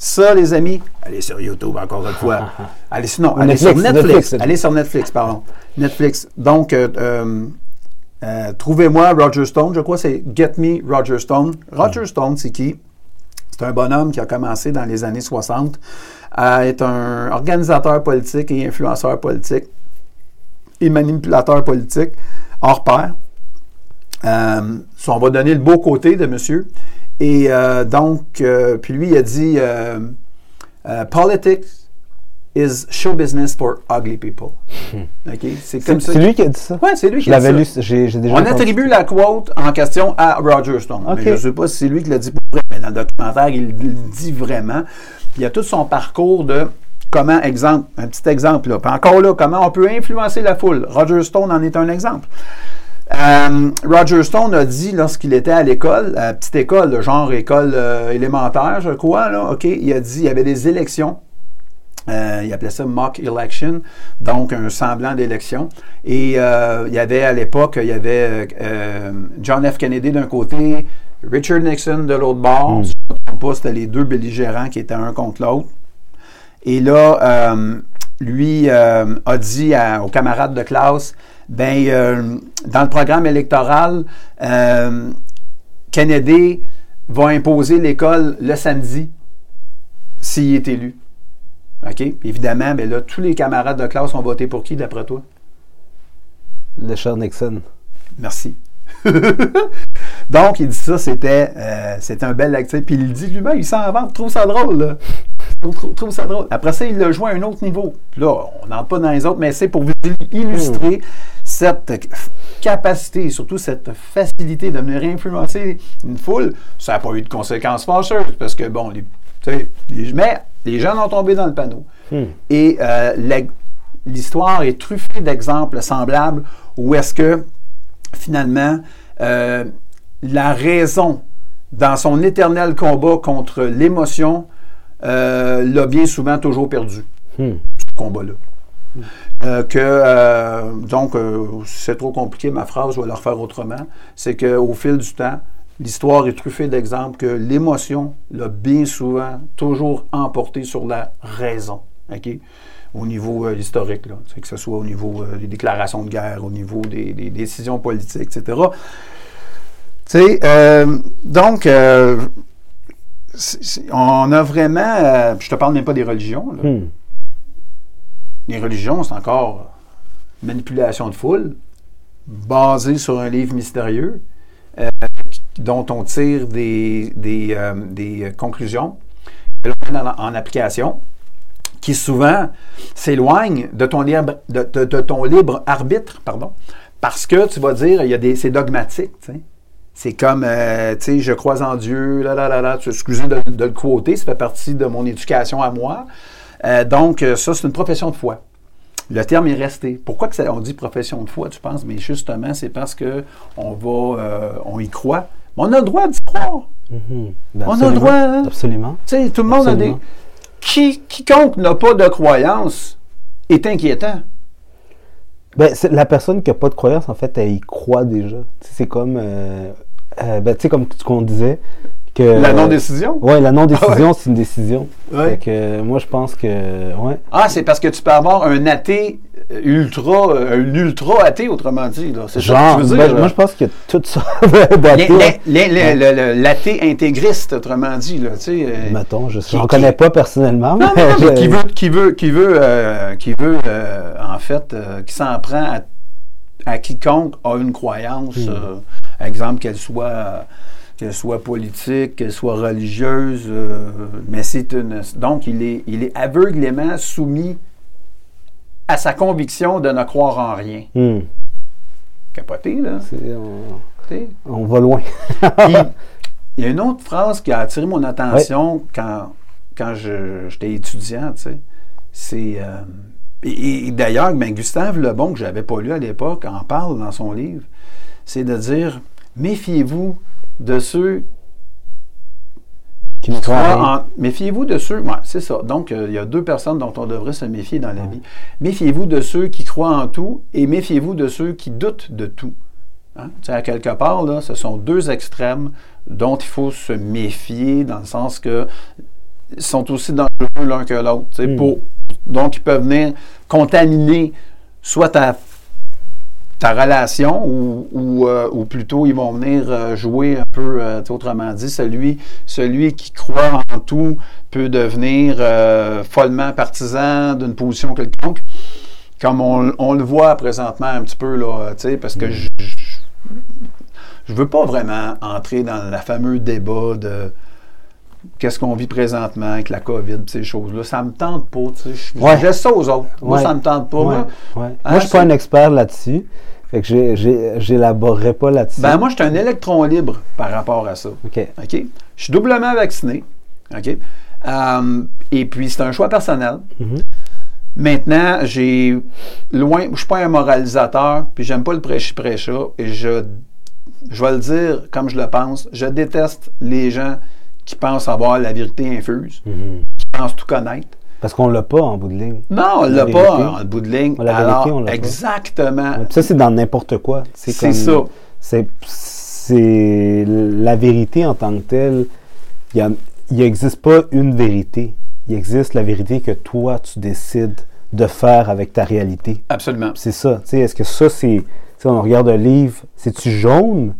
Ça, les amis, allez sur YouTube encore une fois. allez, sinon, Ou allez sur Netflix, allez sur Netflix, pardon. Netflix. Donc, euh, euh, trouvez-moi Roger Stone. Je crois que c'est Get Me Roger Stone. Roger Stone, c'est qui? C'est un bonhomme qui a commencé dans les années 60 à être un organisateur politique et influenceur politique et manipulateur politique hors pair. Euh, on va donner le beau côté de monsieur. Et euh, donc, euh, puis lui, il a dit euh, euh, Politics is show business for ugly people. OK? C'est comme ça. C'est lui qui a dit ça? Ouais, c'est lui qui a dit lu, ça. j'ai j'ai déjà On entendu. attribue la quote en question à Roger Stone. Mais je ne sais pas si c'est lui qui l'a dit pour vrai, mais dans le documentaire, il le dit vraiment. Il y a tout son parcours de comment, exemple, un petit exemple là. Puis encore là, comment on peut influencer la foule? Roger Stone en est un exemple. Euh, Roger Stone a dit lorsqu'il était à l'école, à la petite école, le genre école euh, élémentaire, je crois, là, OK, il a dit il y avait des élections Euh, il appelait ça mock election, donc un semblant d'élection. Et il y avait à l'époque, il y avait John F. Kennedy d'un côté, Richard Nixon de l'autre bord. Si je ne me trompe pas, c'était les deux belligérants qui étaient un contre l'autre. Et là, lui a dit aux camarades de classe, ben, dans le programme électoral, Kennedy va imposer l'école le samedi s'il est élu. OK? Évidemment, mais là, tous les camarades de classe ont voté pour qui, d'après toi? Le cher Nixon. Merci. Donc, il dit ça, c'était euh, un bel actif. Puis il dit lui-même, il s'en vante, trouve ça drôle. Là. Trouve, trouve, ça drôle. Après ça, il l'a joué à un autre niveau. Puis là, on n'entre pas dans les autres, mais c'est pour vous illustrer cette capacité, surtout cette facilité de venir influencer une foule. Ça n'a pas eu de conséquences fâcheuses, parce que, bon, les, les, mais les gens ont tombé dans le panneau. Hmm. Et euh, l'histoire est truffée d'exemples semblables où est-ce que, finalement, euh, la raison, dans son éternel combat contre l'émotion, euh, l'a bien souvent toujours perdu, hmm. ce combat-là. que, donc, c'est trop compliqué ma phrase, je vais la refaire autrement. C'est qu'au fil du temps, l'histoire est truffée d'exemples que l'émotion l'a bien souvent toujours emporté sur la raison. Au niveau euh, historique, là, que ce soit au niveau euh, des déclarations de guerre, au niveau des, décisions politiques, etc. Euh, donc, on a vraiment. je te parle même pas des religions. Hmm. Les religions, c'est encore manipulation de foule, basée sur un livre mystérieux dont on tire des, des, des conclusions en, application qui souvent s'éloignent de ton libre, de, ton libre arbitre, pardon, parce que tu vas dire, il y a des, c'est dogmatique, C'est comme, euh, tu sais, je crois en Dieu, là, là, là, là. Excusez de, de, le quoter, ça fait partie de mon éducation à moi. Euh, donc, ça, c'est une profession de foi. Le terme est resté. Pourquoi que ça, on dit profession de foi, tu penses? Mais justement, c'est parce que on va, on y croit, on a le droit d'y croire. Mhm. Ben, on a le droit. Hein? Absolument. Tu sais, tout le monde a des. Qui, quiconque n'a pas de croyance est inquiétant. Ben, la personne qui n'a pas de croyance, en fait, elle y croit déjà. C'est comme. Euh, euh, ben, tu sais, comme ce qu'on disait. Que, la non-décision? Oui, la non-décision, ah c'est une décision. Ouais. que, moi, je pense que. Ouais. Ah, c'est parce que tu peux avoir un athée ultra, un euh, ultra athée, autrement dit. C'est ça que tu veux dire, ben, moi, je pense qu'il y a tout ça. L'athée intégriste, autrement dit. Là, euh, Mettons, je ne connais pas personnellement. Non, mais qui veut, qui veut, qui veut, euh, qui veut en fait, qui s'en prend à, quiconque a une croyance, hmm. exemple, qu'elle soit qu'elle soit politique, qu'elle soit religieuse, mais c'est une. Donc, il est, il est aveuglément soumis à sa conviction de ne croire en rien. Hmm. Capoté, là. On, va loin. il y a une autre phrase qui a attiré mon attention quand, quand j'étais étudiant, tu sais. C'est. Euh, et, d'ailleurs, ben, Gustave Lebon, que je n'avais pas lu à l'époque, en parle dans son livre. C'est de dire méfiez-vous de ceux Méfiez-vous de ceux. Ouais, c'est ça. Donc, euh, il y a deux personnes dont on devrait se méfier dans la vie. Méfiez-vous de ceux qui croient en tout et méfiez-vous de ceux qui doutent de tout. Hein? À quelque part, là, ce sont deux extrêmes dont il faut se méfier dans le sens que sont aussi dangereux l'un que l'autre. Hmm. Donc, ils peuvent venir contaminer soit ta ta relation ou, euh, ou, plutôt ils vont venir euh, jouer un peu, euh, autrement dit, celui, celui qui croit en tout peut devenir follement partisan d'une position quelconque, comme on, on, le voit présentement un petit peu, là, parce que je ne veux pas vraiment entrer dans le fameux débat de qu'est-ce qu'on vit présentement avec la COVID, ces choses-là. Ça me tente pas. Je ouais. laisse ça aux autres. Moi, ça me tente pas. Moi, moi je ne suis pas un expert là-dessus. Fait que j'élaborerai pas là-dessus. Ben moi, je suis un électron libre par rapport à ça. OK. OK? Je suis doublement vacciné. OK? Euh, et puis, c'est un choix personnel. Mm-hmm. Maintenant, j'ai loin, je suis pas un moralisateur, puis j'aime pas le prêchi-prêcha, et je, je vais le dire comme je le pense, je déteste les gens qui pensent avoir la vérité infuse, mm-hmm. qui pensent tout connaître. Parce qu'on l'a pas en bout de ligne. Non, on La l'a pas en bout de ligne. La Alors, vérité, on l'a pas. exactement. Puis ça, c'est dans n'importe quoi. C'est ça. C'est, c'est la vérité en tant que telle. Il n'existe pas une vérité. Il existe la vérité que toi, tu décides de faire avec ta réalité. Absolument. C'est ça. Est-ce que ça, c'est. Sais, on regarde un livre, c'est-tu jaune?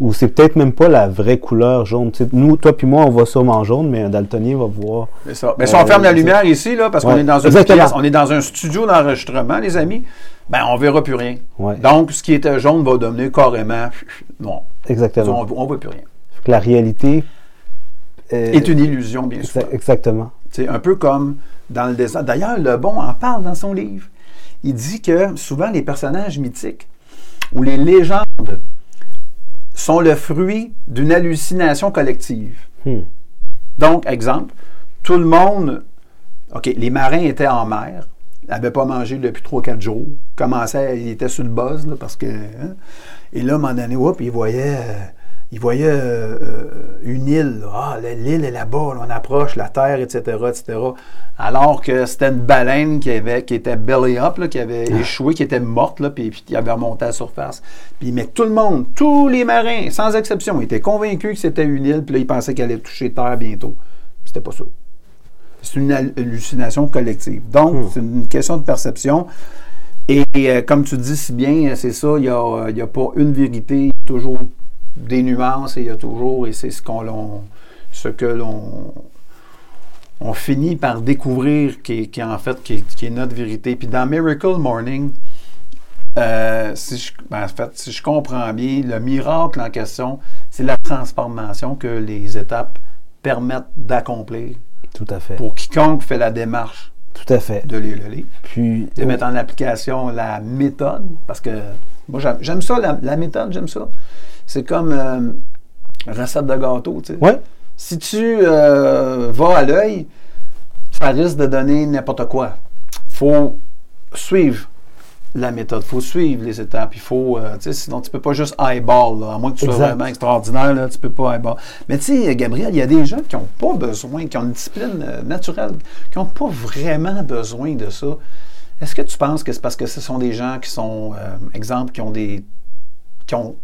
Ou c'est peut-être même pas la vraie couleur jaune? Nous, toi puis moi, on voit sûrement jaune, mais un daltonien va voir. C'est ça. Mais si Euh, on ferme la lumière ici, là, parce qu'on est dans une pièce, on est dans un studio d'enregistrement, les amis, ben on verra plus rien. Ouais. Donc, ce qui était jaune va devenir carrément noir. Exactement. On ne voit plus rien. Que la réalité. euh, est une illusion, bien exa- sûr. Exactement. C'est un peu comme dans le dessin. D'ailleurs, Le Bon en parle dans son livre. Il dit que souvent les personnages mythiques ou les légendes sont le fruit d'une hallucination collective. Hmm. Donc, exemple, tout le monde. OK, les marins étaient en mer, n'avaient pas mangé depuis 3-4 jours, commençaient, ils étaient sur le buzz, là, parce que. hein. et là, à un moment donné, hop, ils voyaient, euh, ils voyaient euh, euh, une île. Ah, l'île est là-bas, là, on approche, la terre, etc., etc. Alors que c'était une baleine qui, avait, qui était belly up, là, qui avait échoué, qui était morte, là, puis, puis qui avait remonté à la surface. Puis, mais tout le monde, tous les marins, sans exception, étaient convaincus que c'était une île, puis là, ils pensaient qu'elle allait toucher terre bientôt. C'était pas ça. C'est une hal- hallucination collective. Donc, Hmm. c'est une question de perception. Et euh, comme tu dis si bien, c'est ça, il n'y a, il y a pas une vérité, il toujours des nuances et il y a toujours, et c'est ce qu'on l'on- ce que l'on on finit par découvrir qui est, qui est en fait qui est, qui est notre vérité. Puis dans Miracle Morning, euh, si je, ben, en fait, si je comprends bien, le miracle en question, c'est la transformation que les étapes permettent d'accomplir Tout à fait. pour quiconque fait la démarche Tout à fait. de lire le livre Puis. de mettre en application la méthode, parce que moi j'aime- j'aime ça, la, la méthode, j'aime ça. C'est comme euh, recette de gâteau, tu sais. Ouais. Si tu euh, vas à l'œil, ça risque de donner n'importe quoi. faut suivre la méthode, faut suivre les étapes. Il faut, euh, tu sais, sinon tu peux pas juste eyeball, là, à moins que tu sois Exact. vraiment extraordinaire, là, tu peux pas eyeball. Mais tu sais, Gabriel, il y a des gens qui n'ont pas besoin, qui ont une discipline euh, naturelle, qui n'ont pas vraiment besoin de ça. Est-ce que tu penses que c'est parce que ce sont des gens qui sont, euh, exemple, qui ont des, qui ont,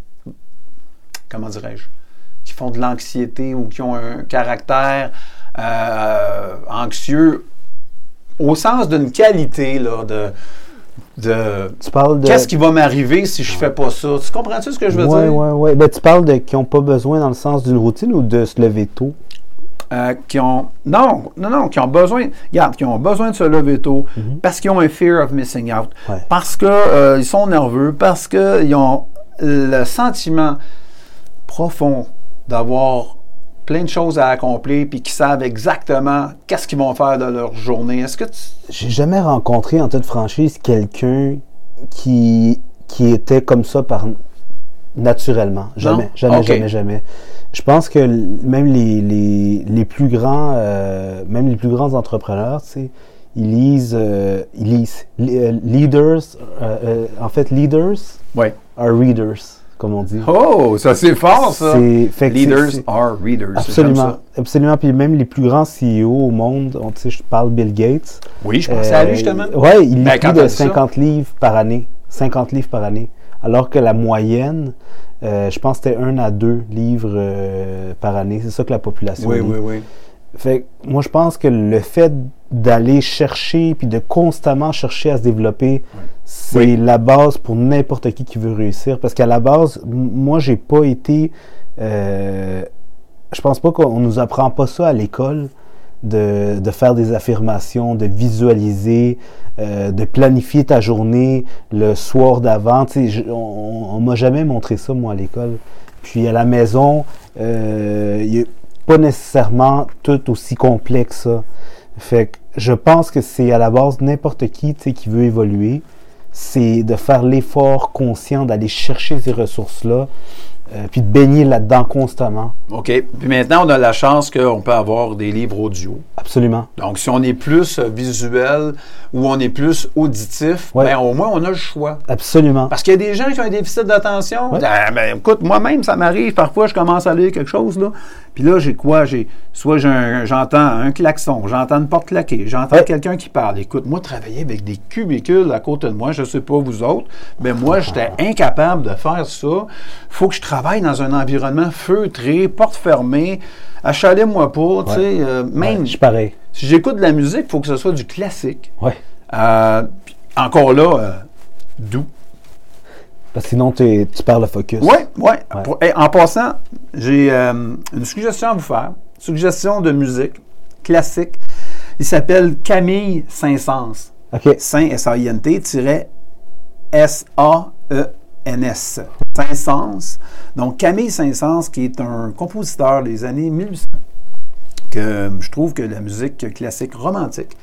comment dirais-je, qui font de l'anxiété ou qui ont un caractère euh, anxieux au sens d'une qualité là, de, de Tu parles de. qu'est-ce qui va m'arriver si je fais pas ça? Tu comprends-tu ce que je veux ouais, dire? ouais, ouais. Ben, tu parles de qui n'ont pas besoin dans le sens d'une routine ou de se lever tôt? Euh, qui ont non non non qui ont besoin regarde qui ont besoin de se lever tôt parce qu'ils ont un fear of missing out Mhm. Ouais. parce que euh, ils sont nerveux parce qu'ils ont le sentiment profond d'avoir plein de choses à accomplir puis qu'ils savent exactement qu'est-ce qu'ils vont faire de leur journée est-ce que tu J'ai jamais rencontré en toute franchise quelqu'un qui, qui était comme ça par naturellement. Jamais, Non? jamais, jamais, jamais. Je pense que même les, les, les plus grands, euh, même les plus grands entrepreneurs, tu sais, ils lisent, euh, ils lisent. Euh, leaders, en fait, leaders ouais are readers, comme on dit. oh ça c'est fort ça fait leaders are readers Absolument, ça. absolument. Puis même les plus grands CEO au monde, on, je parle Bill Gates. oui je pensais à lui Euh, justement Ouais, il Ben, lit plus de dit ça. 50 livres par année. 50 livres par année. Alors que la moyenne, euh, je pense que c'était un à deux livres euh, par année. C'est ça que la population oui lit. oui oui Fait que moi, je pense que le fait d'aller chercher puis de constamment chercher à se développer, c'est Oui. la base pour n'importe qui qui veut réussir. Parce qu'à la base, moi, j'ai pas été. euh, je pense pas qu'on nous apprend pas ça à l'école. De, de faire des affirmations, de visualiser, euh, de planifier ta journée le soir d'avant. Tu sais, je- on, on m'a jamais montré ça, moi, à l'école. Puis à la maison, euh, il y a pas nécessairement tout aussi complexe ça. Fait que je pense que c'est à la base n'importe qui qui veut évoluer, c'est de faire l'effort conscient d'aller chercher ces ressources-là, euh, puis de baigner là-dedans constamment. OK. Puis maintenant, on a la chance qu'on peut avoir des livres audio. Absolument. Donc, si on est plus euh, visuel ou on est plus auditif, Ouais. ben, au moins, on a le choix. Absolument. Parce qu'il y a des gens qui ont un déficit d'attention. Ouais. Ah, ben, écoute, moi-même, ça m'arrive. Parfois, je commence à lire quelque chose, là. Puis là, j'ai quoi? J'ai, soit j'ai un- j'entends un klaxon, j'entends une porte claquer, j'entends Ouais. quelqu'un qui parle. Écoute, moi, travailler avec des cubicules à côté de moi, je sais pas vous autres, mais moi, j'étais incapable de faire ça. faut que je travaille dans un environnement feutré, porte fermée. Achalez-moi pas, tu sais. euh, même, je pareil. si j'écoute de la musique, il faut que ce soit du classique. Ouais. Euh, encore là, euh, doux. Parce que sinon, tu perds le focus. Oui, oui. Ouais. Hey, en passant, j'ai euh, une suggestion à vous faire. Suggestion de musique classique. Il s'appelle Camille Saint-Saëns. OK. Saint, S-A-I-N-T, S-A-E-N-S. Saint-Saëns. Donc, Camille Saint-Saëns, qui est un compositeur des années 1800, que je trouve que la musique classique romantique.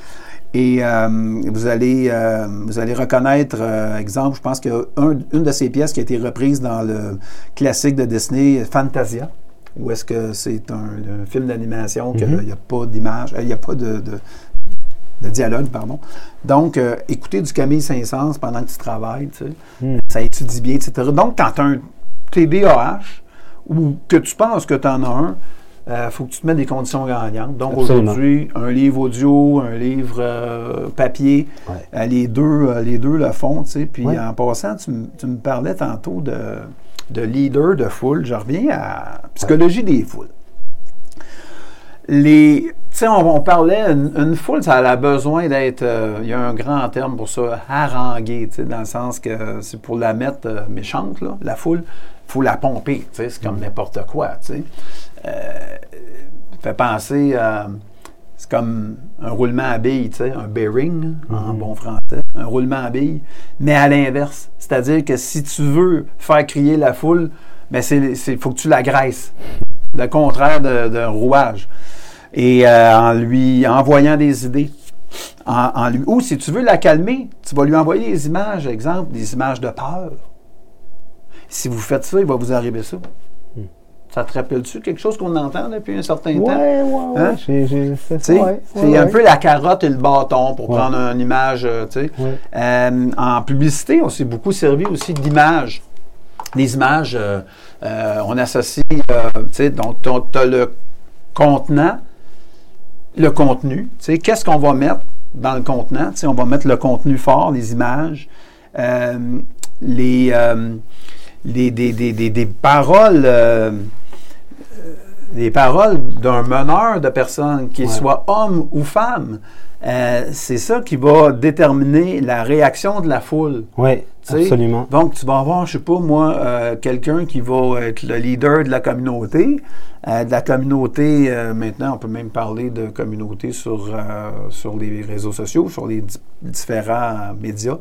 Et euh, vous, allez, euh, vous allez reconnaître, euh, exemple, je pense qu'une une de ses pièces qui a été reprise dans le classique de Disney, Fantasia, où est-ce que c'est un, un film d'animation qu'il n'y a pas d'image, euh, il n'y a pas de, de- de dialogue, pardon. Donc, euh, écouter du Camille Saint-Saëns pendant que tu travailles, tu sais, Hmm. ça étudie bien, etc. Donc, quand tu as un TDAH ou que tu penses que tu en as un, il faut que tu te mettes des conditions gagnantes. Donc, aujourd'hui, un livre audio, un livre euh, papier, Ouais. euh, les, deux, euh, les deux le font, tu sais. Puis, Ouais. en passant, tu, me parlais tantôt de, de leader de foule. Je reviens à psychologie des foules. Les, tu sais, on, on parlait, une, une foule, ça a besoin d'être, euh, il y a un grand terme pour ça, sais, dans le sens que c'est pour la mettre euh, méchante, là, la foule, il faut la pomper, tu sais, c'est comme n'importe quoi, tu sais. Euh, fait penser, euh, c'est comme un roulement à billes, tu sais, un bearing, en bon français, un roulement à billes, mais à l'inverse. C'est-à-dire que si tu veux faire crier la foule, c'est, faut que tu la graisses. Le contraire d'un rouage. Et euh, en lui envoyant des idées. En, en lui, ou si tu veux la calmer, tu vas lui envoyer des images, exemple, des images de peur. Si vous faites ça, il va vous arriver ça. Ça te rappelle-tu quelque chose qu'on entend depuis un certain temps? Ouais, ouais. Hein? Ouais, c'est ouais, un peu la carotte et le bâton pour prendre une image. euh. Euh, en publicité, on s'est beaucoup servi aussi d'images. Les images, euh, on associe, tu sais, donc tu as le contenant, le contenu. Tu sais, qu'est-ce qu'on va mettre dans le contenant? On va mettre le contenu fort, les images, les, les- des, des- des- des paroles. euh, les paroles d'un meneur de personnes, qu'il Ouais. soit homme ou femme, euh, c'est ça qui va déterminer la réaction de la foule. Sais? absolument. Donc, tu vas avoir, je sais pas moi, euh, quelqu'un qui va être le leader de la communauté. Euh, de la communauté, maintenant, on peut même parler de communauté sur, sur les réseaux sociaux, sur les di- différents médias.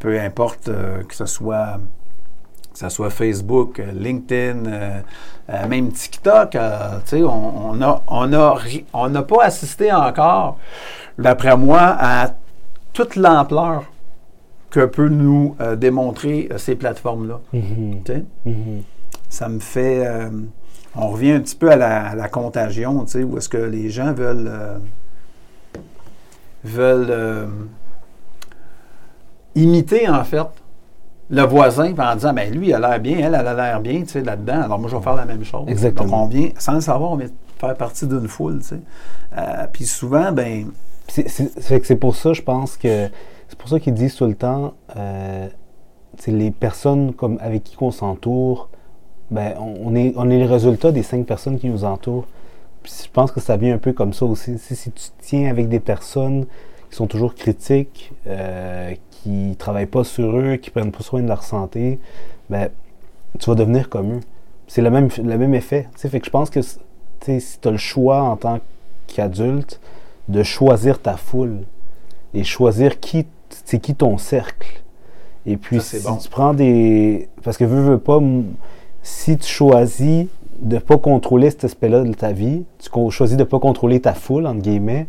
Peu importe que ce soit que ce soit Facebook, euh, LinkedIn, euh, euh, même TikTok, euh, tu sais, on on a, on a n'a pas assisté encore, d'après moi, à toute l'ampleur que peut nous démontrer ces plateformes-là. Mhm, sais? mhm. Ça me fait... on revient un petit peu à la, à la contagion, tu sais, où est-ce que les gens veulent... veulent imiter, en fait, le voisin en disant, ben lui, il a l'air bien, elle, elle a l'air bien, tu sais, là-dedans, alors moi, je vais faire la même chose. Exactement. Donc, on vient, sans le savoir, on vient faire partie d'une foule, tu sais. Euh, Puis souvent, ben C'est, pour ça, je pense que c'est pour ça qu'ils disent tout le temps, euh, les personnes comme avec qui on s'entoure, ben, on, on est, on est le résultat des cinq personnes qui nous entourent. Puis je pense que ça vient un peu comme ça aussi. Si, si tu tiens avec des personnes qui sont toujours critiques, euh, qui travaillent pas sur eux, qui prennent pas soin de leur santé, ben, tu vas devenir comme eux. C'est le même, le même effet. Fait que je pense que si tu as le choix en tant qu'adulte de choisir ta foule et choisir qui c'est qui ton cercle. Et puis Ça, si bon. tu prends des parce que veux veux pas si tu choisis de pas contrôler cet aspect-là de ta vie, tu choisis de pas contrôler ta foule entre guillemets,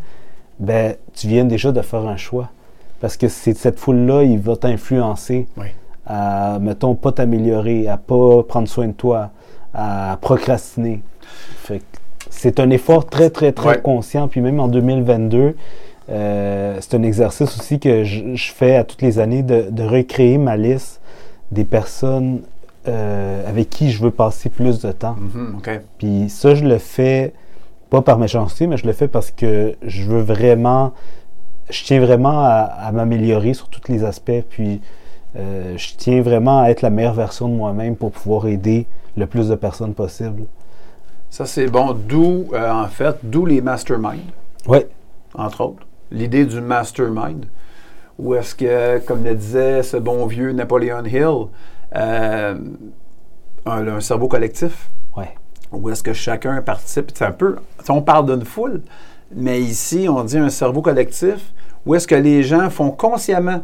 ben tu viens déjà de faire un choix parce que c'est cette foule là, il va t'influencer Oui. à, mettons, pas t'améliorer, à pas prendre soin de toi, à procrastiner. C'est un effort très, très, très Ouais. conscient. Puis même en 2022, euh, c'est un exercice aussi que je, je fais à toutes les années de, de recréer ma liste des personnes euh, avec qui je veux passer plus de temps. Mhm, OK. Puis ça, je le fais pas par méchanceté, mais je le fais parce que je veux vraiment, je tiens vraiment à, à m'améliorer sur tous les aspects. Puis euh, je tiens vraiment à être la meilleure version de moi-même pour pouvoir aider le plus de personnes possible. Ça, c'est bon. D'où, euh, en fait, d'où les masterminds, Oui, entre autres. L'idée du mastermind. Où est-ce que, comme le disait ce bon vieux Napoleon Hill, euh, un, un cerveau collectif, ouais, où est-ce que chacun participe. C'est un peu, on parle d'une foule, mais ici, on dit un cerveau collectif, où est-ce que les gens font consciemment,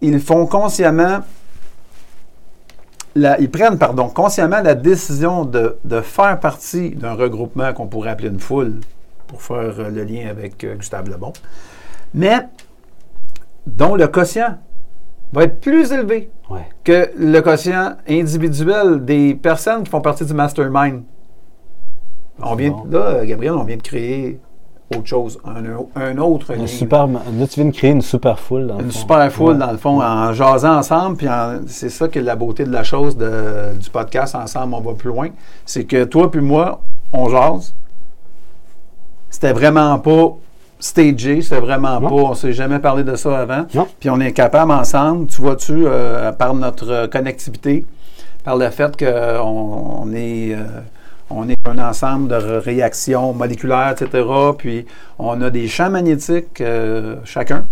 ils font consciemment, la- ils prennent, pardon, consciemment la décision de, de faire partie d'un regroupement qu'on pourrait appeler une foule, pour faire euh, le lien avec euh, Gustave Lebon, mais dont le quotient va être plus élevé ouais. que le quotient individuel des personnes qui font partie du mastermind. On vient, bon. Là, Gabriel, on vient de créer autre chose, un, un autre Un lien. super, là, tu viens de créer une super foule. Dans le Une fond. super foule, Ouais. dans le fond, en jasant ensemble. Puis en- c'est ça qui est la beauté de la chose de- du podcast Ensemble, on va plus loin. C'est que toi puis moi, on jase. C'était vraiment pas stagé, c'était vraiment Non. pas, on s'est jamais parlé de ça avant. Non. Puis on est capable ensemble, tu vois-tu, euh, par notre connectivité, par le fait qu'on on est, euh, on est un ensemble de ré- réactions moléculaires, etc. Puis on a des champs magnétiques euh, chacun.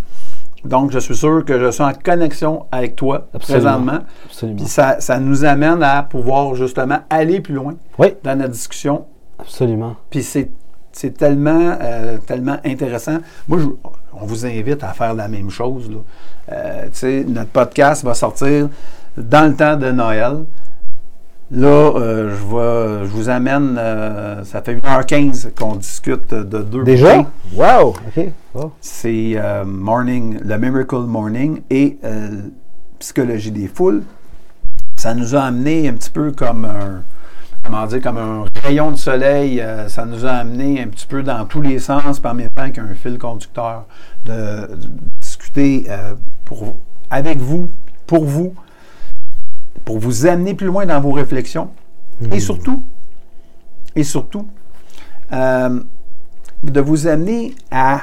Donc, je suis sûr que je suis en connexion avec toi Absolument. présentement. Absolument. Puis ça, ça nous amène à pouvoir justement aller plus loin Oui, dans notre discussion. absolument. Puis c'est, c'est tellement, euh, tellement intéressant. Moi, je- on vous invite à faire la même chose. là. Euh, notre podcast va sortir dans le temps de Noël. Là, euh, je, vous amène, euh, ça fait 1h15 qu'on discute de deux Déjà? bouquins. Wow! OK. Wow. C'est euh, Morning, le Miracle Morning et euh, Psychologie des foules. Ça nous a amené un petit peu comme un, comment dire, comme un rayon de soleil. ça nous a amené un petit peu dans tous les sens, en même temps qu'un fil conducteur, de, de discuter pour, avec vous, pour vous, pour vous amener plus loin dans vos réflexions. Et surtout, et surtout, euh, de vous amener à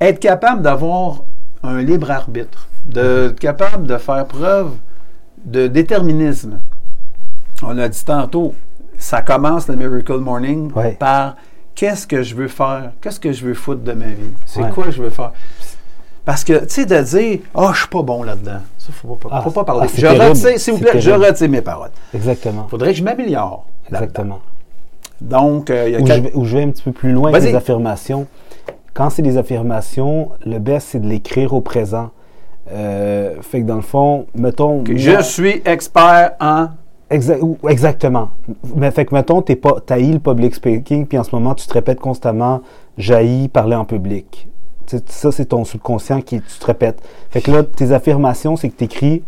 être capable d'avoir un libre arbitre, d'être capable de faire preuve de déterminisme. On l'a dit tantôt, ça commence le Miracle Morning Ouais. par qu'est-ce que je veux faire, qu'est-ce que je veux foutre de ma vie, c'est Ouais. quoi je veux faire. Parce que, tu sais, de dire, ah, je suis pas bon là-dedans, ça, faut pas, Ah, faut pas parler. ah, je retire, s'il vous plaît, je retire mes paroles. Exactement. faudrait que je m'améliore. Exactement. Donc, euh, il y a Où je, quatre- vais, où je vais un petit peu plus loin avec les affirmations. Quand c'est des affirmations, le best, c'est de l'écrire au présent. Euh, fait que dans le fond, mettons. moi- je suis expert en. Exa- exactement. Mais fait que mettons, t'es pas, t'haïs le public speaking, puis en ce moment, tu te répètes constamment, j'haïs parler en public. Ça, c'est ton subconscient qui tu te répètes. Fait que là, tes affirmations, c'est que tu écris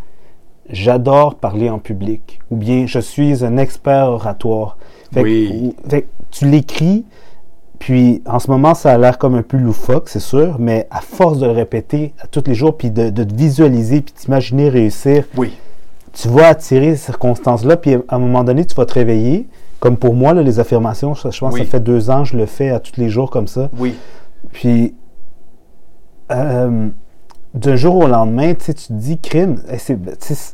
j'adore parler en public, ou bien je suis un expert oratoire. Fait que- Oui. ou- fait que tu l'écris, puis en ce moment, ça a l'air comme un peu loufoque, c'est sûr, mais à force de le répéter à tous les jours, puis de, de te visualiser, puis t'imaginer réussir, Oui. tu vas attirer ces circonstances-là, puis à un moment donné, tu vas te réveiller. Comme pour moi, là, les affirmations, je, je pense Oui. que ça fait deux ans, je le fais à tous les jours comme ça. Oui. Puis, euh, d'un jour au lendemain, tu te dis, crime, eh, c'est-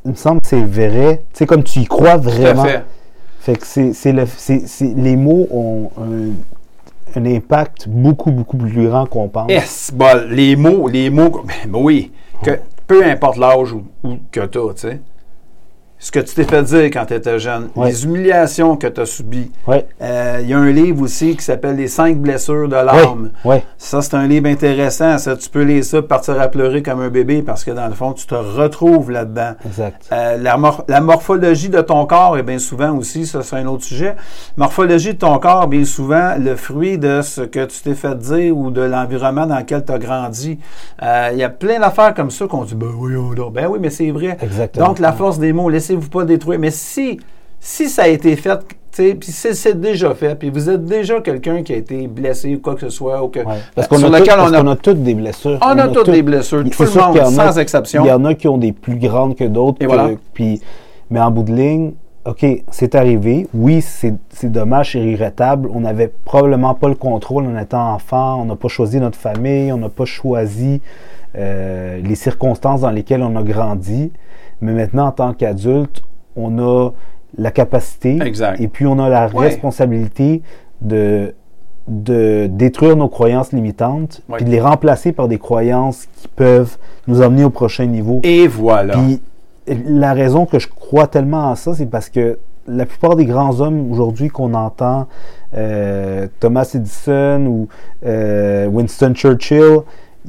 il me semble que c'est vrai. Tu sais, comme tu y crois Tout à vraiment. fait. Fait que c'est, c'est le, c'est, c'est- les mots ont un, un impact beaucoup, beaucoup plus grand qu'on pense. Yes, bol, les mots, les mots, ben, oui, que peu importe l'âge où que tu as, tu sais, ce que tu t'es fait dire quand tu étais jeune, Ouais. les humiliations que tu as subies. Ouais. Euh, Il y a un livre aussi qui s'appelle Les cinq blessures de l'âme. Ouais. Ça, c'est un livre intéressant. Ça, tu peux lire ça, partir à pleurer comme un bébé parce que dans le fond, tu te retrouves là-dedans. Exact. Euh, la, mor- la morphologie de ton corps est bien souvent aussi, ça c'est un autre sujet. Morphologie de ton corps, bien souvent, le fruit de ce que tu t'es fait dire ou de l'environnement dans lequel tu as grandi. Euh, Il y a plein d'affaires comme ça qu'on dit, ben oui, oh, ben oui, mais c'est vrai. Exactement. Donc, la force des mots, laissez-vous pas détruire. Mais si, si ça a été fait, puis c'est c'est déjà fait, puis vous êtes déjà quelqu'un qui a été blessé ou quoi que ce soit, ou que, Ouais. Parce qu'on a, tout- lequel parce on a toutes des blessures. on a toutes des blessures, tout le monde, a- sans exception. Il y en a qui ont des plus grandes que d'autres. Voilà. Puis, mais en bout de ligne, OK, c'est arrivé. Oui, c'est c'est dommage, c'est regrettable. On n'avait probablement pas le contrôle en étant enfant. On n'a pas choisi notre famille. On n'a pas choisi euh, les circonstances dans lesquelles on a grandi. Mais maintenant, en tant qu'adulte, on a la capacité Exact. et puis on a la Ouais. responsabilité de, de détruire nos croyances limitantes Ouais. puis de les remplacer par des croyances qui peuvent nous emmener au prochain niveau. Et voilà. Puis la raison que je crois tellement à ça, c'est parce que la plupart des grands hommes aujourd'hui qu'on entend, euh, Thomas Edison ou euh, Winston Churchill,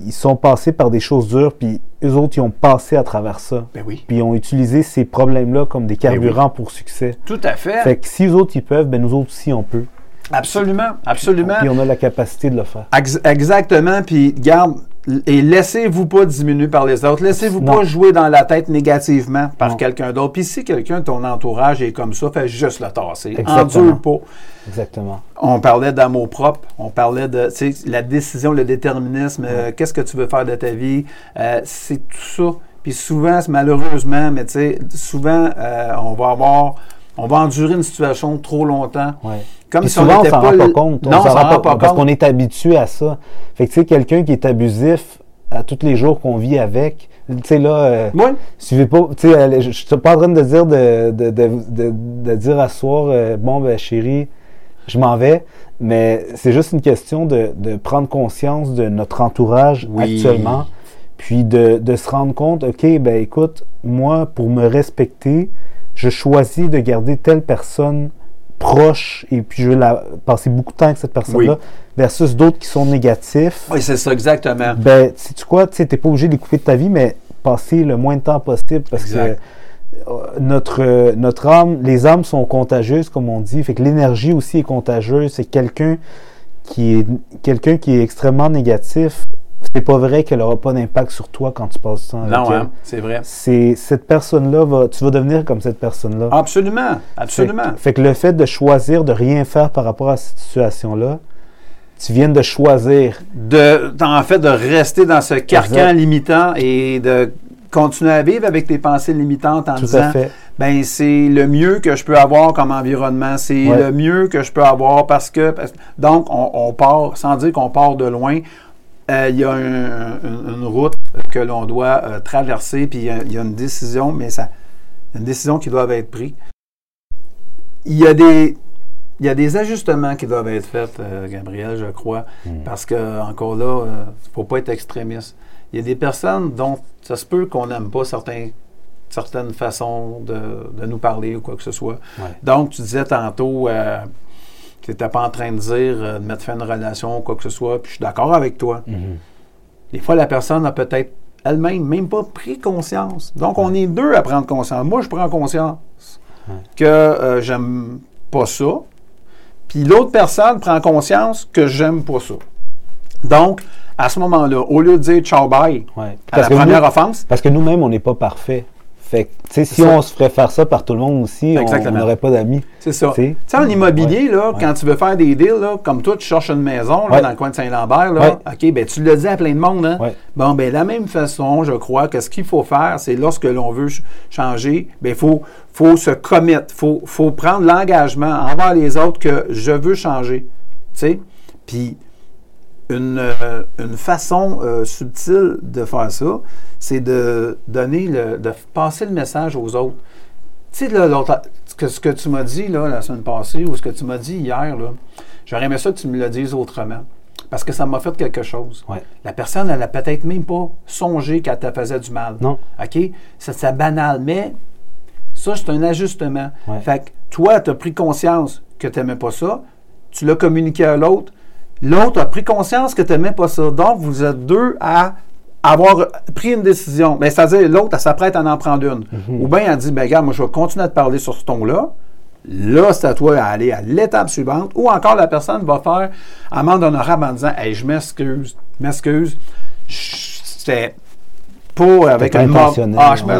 ils sont passés par des choses dures, puis eux autres, ils ont passé à travers ça. Ben oui. Puis ils ont utilisé ces problèmes-là comme des carburants pour succès. Tout à fait. Fait que si eux autres, ils peuvent, ben nous autres aussi, on peut. Absolument, absolument. Puis on a la capacité de le faire. Ex- Exactement. Puis, garde, et laissez-vous pas diminuer par les autres. Laissez-vous pas jouer dans la tête négativement par quelqu'un d'autre. Puis, si quelqu'un de ton entourage est comme ça, fais juste le tasser. Exactement. Endure pas. Exactement. On parlait d'amour propre, on parlait de la décision, le déterminisme, euh, qu'est-ce que tu veux faire de ta vie, euh, c'est tout ça. Puis souvent, malheureusement, mais tu sais, souvent, euh, on va avoir, on va endurer une situation trop longtemps. Ouais. Comme Puis si souvent, on n'était s'en pas rend pas compte. On Non, on s'en rend pas Parce compte. qu'on est habitué à ça. Fait que, tu sais, quelqu'un qui est abusif à tous les jours qu'on vit avec, tu sais, là, euh, Oui, suivez pas, tu sais, allez, je suis pas en train de dire de, de, de, de- dire à ce soir, euh, bon, ben, chérie, je m'en vais. Mais c'est juste une question de, de prendre conscience de notre entourage Oui. actuellement. Puis de, de se rendre compte, OK, ben écoute, moi, pour me respecter, je choisis de garder telle personne proche et puis je vais la, passer beaucoup de temps avec cette personne-là Oui. versus d'autres qui sont négatifs. oui c'est ça, exactement. Ben, sais-tu quoi, tu sais, t'es pas obligé de les couper de ta vie, mais passer le moins de temps possible parce Exact. que euh, notre, euh, notre âme, les âmes sont contagieuses, comme on dit. Fait que l'énergie aussi est contagieuse. C'est quelqu'un qui est quelqu'un qui est extrêmement négatif. C'est pas vrai qu'elle aura pas d'impact sur toi quand tu passes avec Non, hein, c'est vrai. C'est cette personne-là va, tu vas devenir comme cette personne-là. Absolument, absolument. Fait, fait que le fait de choisir de rien faire par rapport à cette situation-là, tu viens de choisir. de, en fait, de rester dans ce carcan Exact. limitant et de continuer à vivre avec tes pensées limitantes en Tout disant, à fait. ben c'est le mieux que je peux avoir comme environnement, c'est Ouais. le mieux que je peux avoir parce que, parce- donc on, on part, sans dire qu'on part de loin, euh, il y a un- une, une route que l'on doit euh, traverser, puis il y, a, il y a une décision, mais ça, une décision qui doit être prise. Il y a des, il y a des ajustements qui doivent être faits, euh, Gabriel, je crois, parce que encore là, il ne faut pas être extrémiste. Il y a des personnes dont ça se peut qu'on n'aime pas certains, certaines façons de, de nous parler ou quoi que ce soit. Ouais. Donc, tu disais tantôt tu n'étais pas en train de dire euh, de mettre fin à une relation ou quoi que ce soit, puis je suis d'accord avec toi. Mhm. Des fois, la personne a peut-être elle-même même pas pris conscience. Donc, on est deux à prendre conscience. Moi, je prends conscience que euh, j'aime pas ça. Puis l'autre personne prend conscience que j'aime pas ça. Donc, à ce moment-là, au lieu de dire ciao bye Ouais. à la première nous- offense, Parce que nous-mêmes, on n'est pas parfait. Fait que, tu sais, si ça. on se ferait faire ça par tout le monde aussi, on- on Exactement. n'aurait pas d'amis. c'est ça. Tu sais? En immobilier, là, Ouais. quand tu veux faire des deals, là, comme toi, tu cherches une maison là, Ouais. dans le coin de Saint-Lambert, là, Ouais. OK, ben tu le dis à plein de monde. Hein? Bon, ben de la même façon, je crois que ce qu'il faut faire, c'est lorsque l'on veut ch- changer, ben il faut, faut se commettre, il faut, faut prendre l'engagement envers les autres que je veux changer. Tu sais? Puis, une, euh, une façon euh, subtile de faire ça, c'est de donner le, de passer le message aux autres. Tu sais, là, que ce que tu m'as dit là, la semaine passée ou ce que tu m'as dit hier, là, j'aurais aimé ça que tu me le dises autrement. Parce que ça m'a fait quelque chose. Ouais. La personne, elle a peut-être même pas songé qu'elle te faisait du mal. Non. OK? C'est c'est banal. Mais Ça, c'est un ajustement. Ouais. Fait que toi, tu as pris conscience que tu n'aimais pas ça, tu l'as communiqué à l'autre, l'autre a pris conscience que tu n'aimais pas ça. Donc, vous êtes deux à avoir pris une décision. Ben, C'est-à-dire, l'autre, elle s'apprête à en prendre une. Mhm. Ou bien, elle dit, ben, regarde, moi, je vais continuer à te parler sur ce ton-là. Là, c'est à toi d'aller à l'étape suivante. Ou encore, la personne va faire amende honorable en disant, hey, je m'excuse, m'excuse. C'était avec un intentionnel, Ah, je ouais.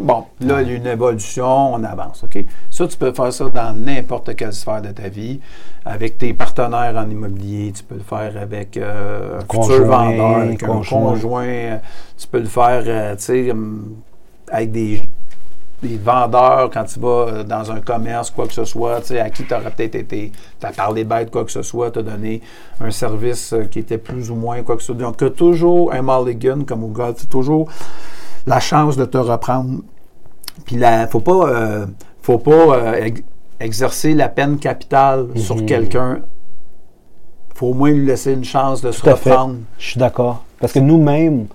Bon, là, il y a une évolution, on avance. OK? Ça, tu peux faire ça dans n'importe quelle sphère de ta vie. Avec tes partenaires en immobilier, tu peux le faire avec euh, un futur Conjoint, vendeur, avec un conjoint. conjoint. euh, Tu peux le faire, euh, tu sais, hum, avec des, des vendeurs quand tu vas euh, dans un commerce, quoi que ce soit, tu sais, à qui tu aurais peut-être été, tu as parlé bête, quoi que ce soit, tu as donné un service euh, qui était plus ou moins, quoi que ce soit. Donc, tu as toujours un mulligan comme au golf, toujours la chance de te reprendre. Puis, il faut pas, euh, faut pas euh, ex- exercer la peine capitale sur Mhm. quelqu'un. faut au moins lui laisser une chance de se Tout reprendre. Je suis d'accord. Parce que nous-mêmes,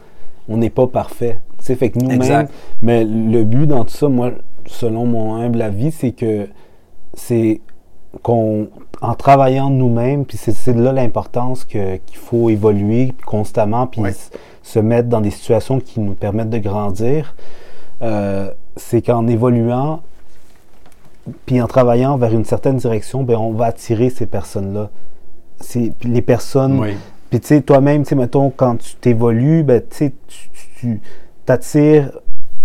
on n'est pas parfait. Sais, fait que nous-mêmes. Mais le but dans tout ça, moi, selon mon humble avis, c'est que c'est qu'on, en travaillant nous-mêmes, puis c'est, là l'importance qu'il faut évoluer constamment, puis Ouais. se mettre dans des situations qui nous permettent de grandir. Euh, c'est qu'en évoluant, puis en travaillant vers une certaine direction, ben, on va attirer ces personnes-là. Les personnes Oui. puis tu sais, toi-même, tu sais, mettons, quand tu t'évolues, ben, tu sais, tu- tu t'attires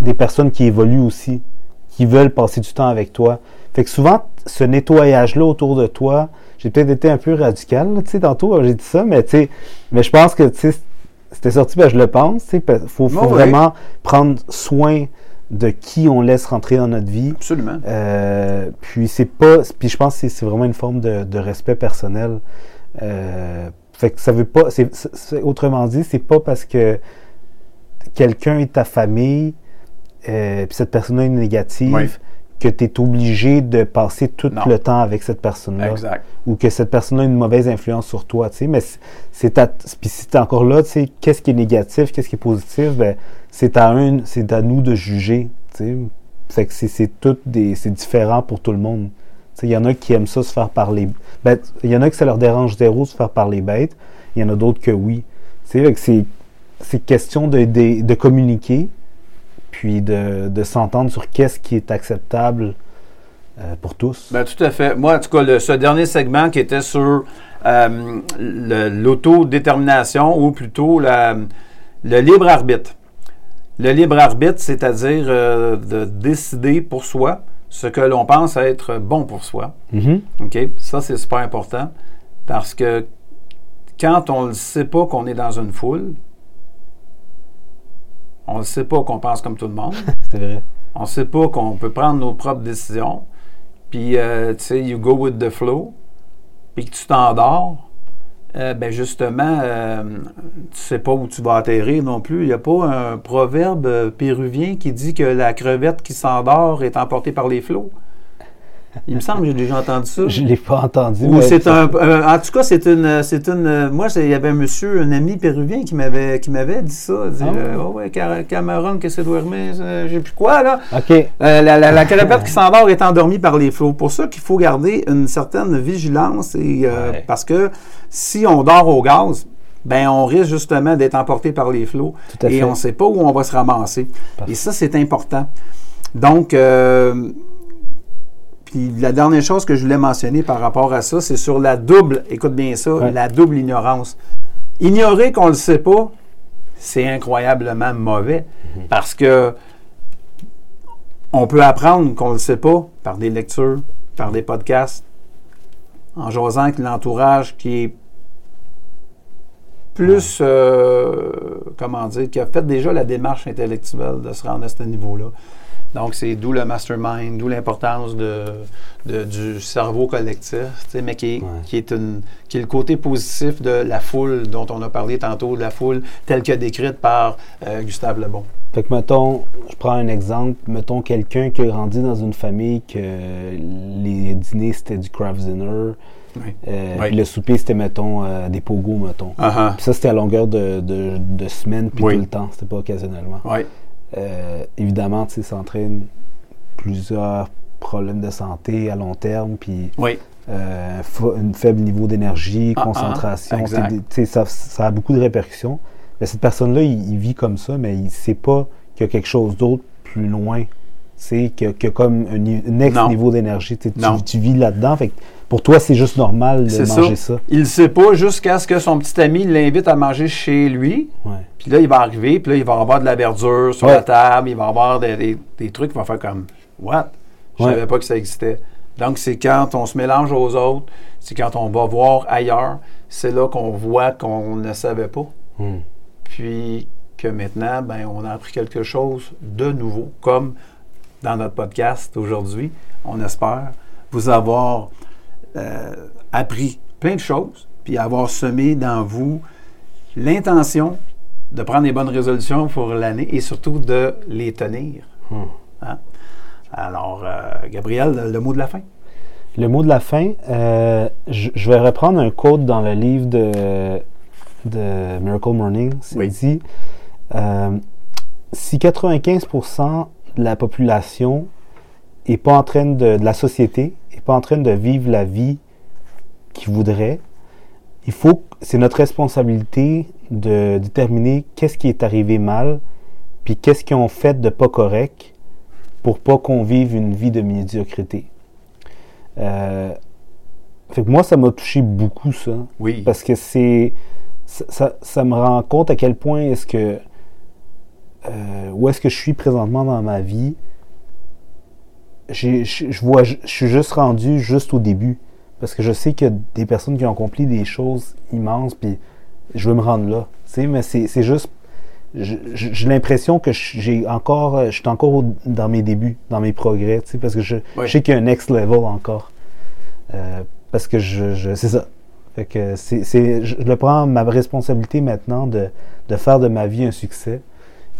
des personnes qui évoluent aussi, qui veulent passer du temps avec toi. Fait que souvent, ce nettoyage-là autour de toi, j'ai peut-être été un peu radical, tu sais, tantôt, euh, j'ai dit ça, mais tu sais, mais je pense que, tu sais, c'était sorti, ben, je le pense, tu sais, il faut, faut vraiment prendre soin de qui on laisse rentrer dans notre vie. Absolument. Euh, puis c'est pas, puis je pense que c'est- vraiment une forme de, de respect personnel. Euh, fait que ça veut pas, c'est- autrement dit, c'est pas parce que quelqu'un est ta famille, euh, puis cette personne-là est négative, Oui. que tu es obligé de passer tout Non. le temps avec cette personne-là. Exact. Ou que cette personne-là a une mauvaise influence sur toi, tu sais. Mais c'est- puis si t'es encore là, tu sais, qu'est-ce qui est négatif, qu'est-ce qui est positif, ben, c'est à un, à nous de juger, tu sais. Fait que c'est, c'est tout des, c'est différent pour tout le monde. Tu sais, Il y en a qui aiment ça se faire parler. Ben, il y en a que ça leur dérange zéro se faire parler bête. Il y en a d'autres que oui. Tu sais, fait que c'est, c'est question de, de, de communiquer, puis de, de s'entendre sur qu'est-ce qui est acceptable euh, pour tous. Ben, tout à fait. Moi, en tout cas, le- ce dernier segment qui était sur euh, l'autodétermination ou plutôt la- le libre arbitre. Le libre arbitre, c'est-à-dire euh, de décider pour soi ce que l'on pense être bon pour soi. Mhm. OK? Ça, c'est super important parce que quand on ne sait pas qu'on est dans une foule, on ne sait pas qu'on pense comme tout le monde. C'est vrai. On sait pas qu'on peut prendre nos propres décisions. Puis, euh, tu sais, you go with the flow. Puis que tu t'endors. euh, ben justement, euh, tu sais pas où tu vas atterrir non plus. Il n'y a pas un proverbe euh, péruvien qui dit que la crevette qui s'endort est emportée par les flots. Il me semble que j'ai déjà entendu ça. Je l'ai pas entendu. Ou mais c'est ça- un, un- En tout cas, c'est une. C'est une. Moi, il y avait un monsieur, un ami péruvien qui m'avait qui m'avait dit ça. Il dit, Ah. euh, oh ouais, Cameron, qu'est-ce que c'est dormir? Euh, J'ai plus quoi, là? OK. Euh, la, la, la qui s'endort est endormie par les flots. Pour ça qu'il faut garder une certaine vigilance et euh, Ouais. parce que si on dort au gaz, ben on risque justement d'être emporté par les flots Tout à et fait. on ne sait pas où on va se ramasser. Parfait. Et ça, c'est important. Donc, puis la dernière chose que je voulais mentionner par rapport à ça, c'est sur la double, écoute bien ça, Ouais. la double ignorance. Ignorer qu'on ne le sait pas, c'est incroyablement mauvais Mhm. parce que on peut apprendre qu'on ne le sait pas par des lectures, par des podcasts, en jasant avec l'entourage qui est plus, euh, comment dire, qui a fait déjà la démarche intellectuelle de se rendre à ce niveau-là. Donc, c'est d'où le mastermind, d'où l'importance de, de- du cerveau collectif, tu sais, mais qui est, Ouais. qui, est une, qui est le côté positif de la foule dont on a parlé tantôt, de la foule telle que décrite par euh, Gustave Lebon. Fait que, mettons, je prends un exemple. Mettons quelqu'un qui a grandi dans une famille que les dîners, c'était du craft dinner. Oui. euh, Oui. Le souper, c'était, mettons, euh, des pogos, mettons. Ah Puis ça, c'était à longueur de, de, de semaine, puis Oui. tout le temps. C'était pas occasionnellement. Euh, évidemment, tu sais, ça entraîne plusieurs problèmes de santé à long terme, puis Oui. euh, un faible niveau d'énergie, Ah, ah, concentration. t'sais, ça, ça a beaucoup de répercussions. Mais cette personne-là, il, il vit comme ça, mais il ne sait pas qu'il y a quelque chose d'autre plus loin. C'est qu'il y a- qu'il y a comme un, ni- un ex Non. niveau d'énergie. Tu, tu vis là-dedans. Fait que pour toi, c'est juste normal de manger ça. ça. Il ne sait pas jusqu'à ce que son petit ami l'invite à manger chez lui. Ouais. Puis là, il va arriver, puis là, il va avoir de la verdure sur Ouais. la table, il va avoir des, des- des trucs, il va faire comme What? Je Ouais. savais pas que ça existait. Donc, c'est quand on se mélange aux autres, c'est quand on va voir ailleurs, c'est là qu'on voit qu'on ne savait pas. Hmm. Puis que maintenant, ben, on a appris quelque chose de nouveau, comme dans notre podcast aujourd'hui. On espère vous avoir euh, appris plein de choses, puis avoir semé dans vous l'intention de prendre des bonnes résolutions pour l'année et surtout de les tenir. Hmm. Hein? Alors, euh, Gabriel, le, le mot de la fin. Le mot de la fin, euh, je, je vais reprendre un quote dans le livre de, de Miracle Morning. C'est Oui. dit si 95% de la population est pas en train de, de la société est pas en train de vivre la vie qu'ils voudraient, il faut c'est notre responsabilité de déterminer qu'est-ce qui est arrivé mal, puis qu'est-ce qu'ils ont fait de pas correct pour pas qu'on vive une vie de médiocrité. Euh, fait que moi, ça m'a touché beaucoup, ça. Oui. Parce que c'est. Ça, ça- ça me rend compte à quel point est-ce que. euh, où est-ce que je suis présentement dans ma vie. Je vois, je suis juste rendu juste au début. Parce que je sais qu'il y a des personnes qui ont accompli des choses immenses, puis je veux me rendre là. Tu sais, mais c'est juste. J'ai l'impression que j'ai encore, je suis encore au- dans mes débuts, dans mes progrès, tu sais, parce que je, Oui. je sais qu'il y a un next level encore. Euh, parce que je, je- c'est ça. Fait que c'est- je le prends ma responsabilité maintenant de, de faire de ma vie un succès.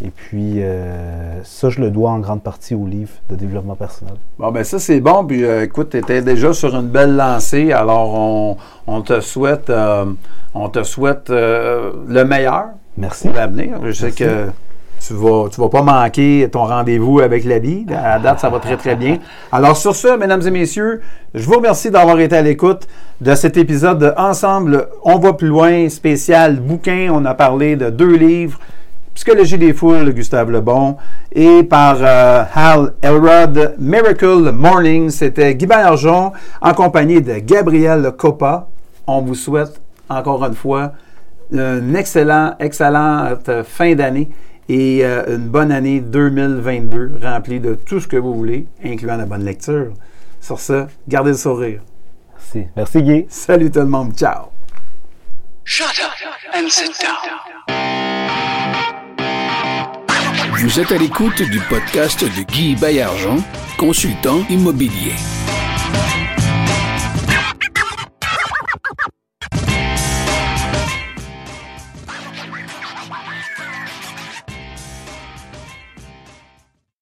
Et puis, euh, ça, je le dois en grande partie au livre de développement personnel. Bon, ben ça, c'est bon. Puis, euh, écoute, tu étais déjà sur une belle lancée. Alors, on, on te souhaite, euh, on te souhaite euh, le meilleur Merci. pour l'avenir. Je sais Merci. que tu vas, tu vas pas manquer ton rendez-vous avec l'habit. À la date, ça va très, très bien. Alors, sur ce, mesdames et messieurs, je vous remercie d'avoir été à l'écoute de cet épisode de Ensemble, on va plus loin, spécial bouquin. On a parlé de deux livres. Psychologie des foules, Gustave Lebon, et par euh, Hal Elrod, Miracle Morning, c'était Guy Bergeon, en compagnie de Gabriel Coppa. On vous souhaite, encore une fois, une excellent, excellente fin d'année et euh, une bonne année 2022, remplie de tout ce que vous voulez, incluant la bonne lecture. Sur ce, gardez le sourire. Merci. Merci, Guy. Salut tout le monde, ciao! Shut up and sit down. Vous êtes à l'écoute du podcast de Guy Baillargeon, consultant immobilier.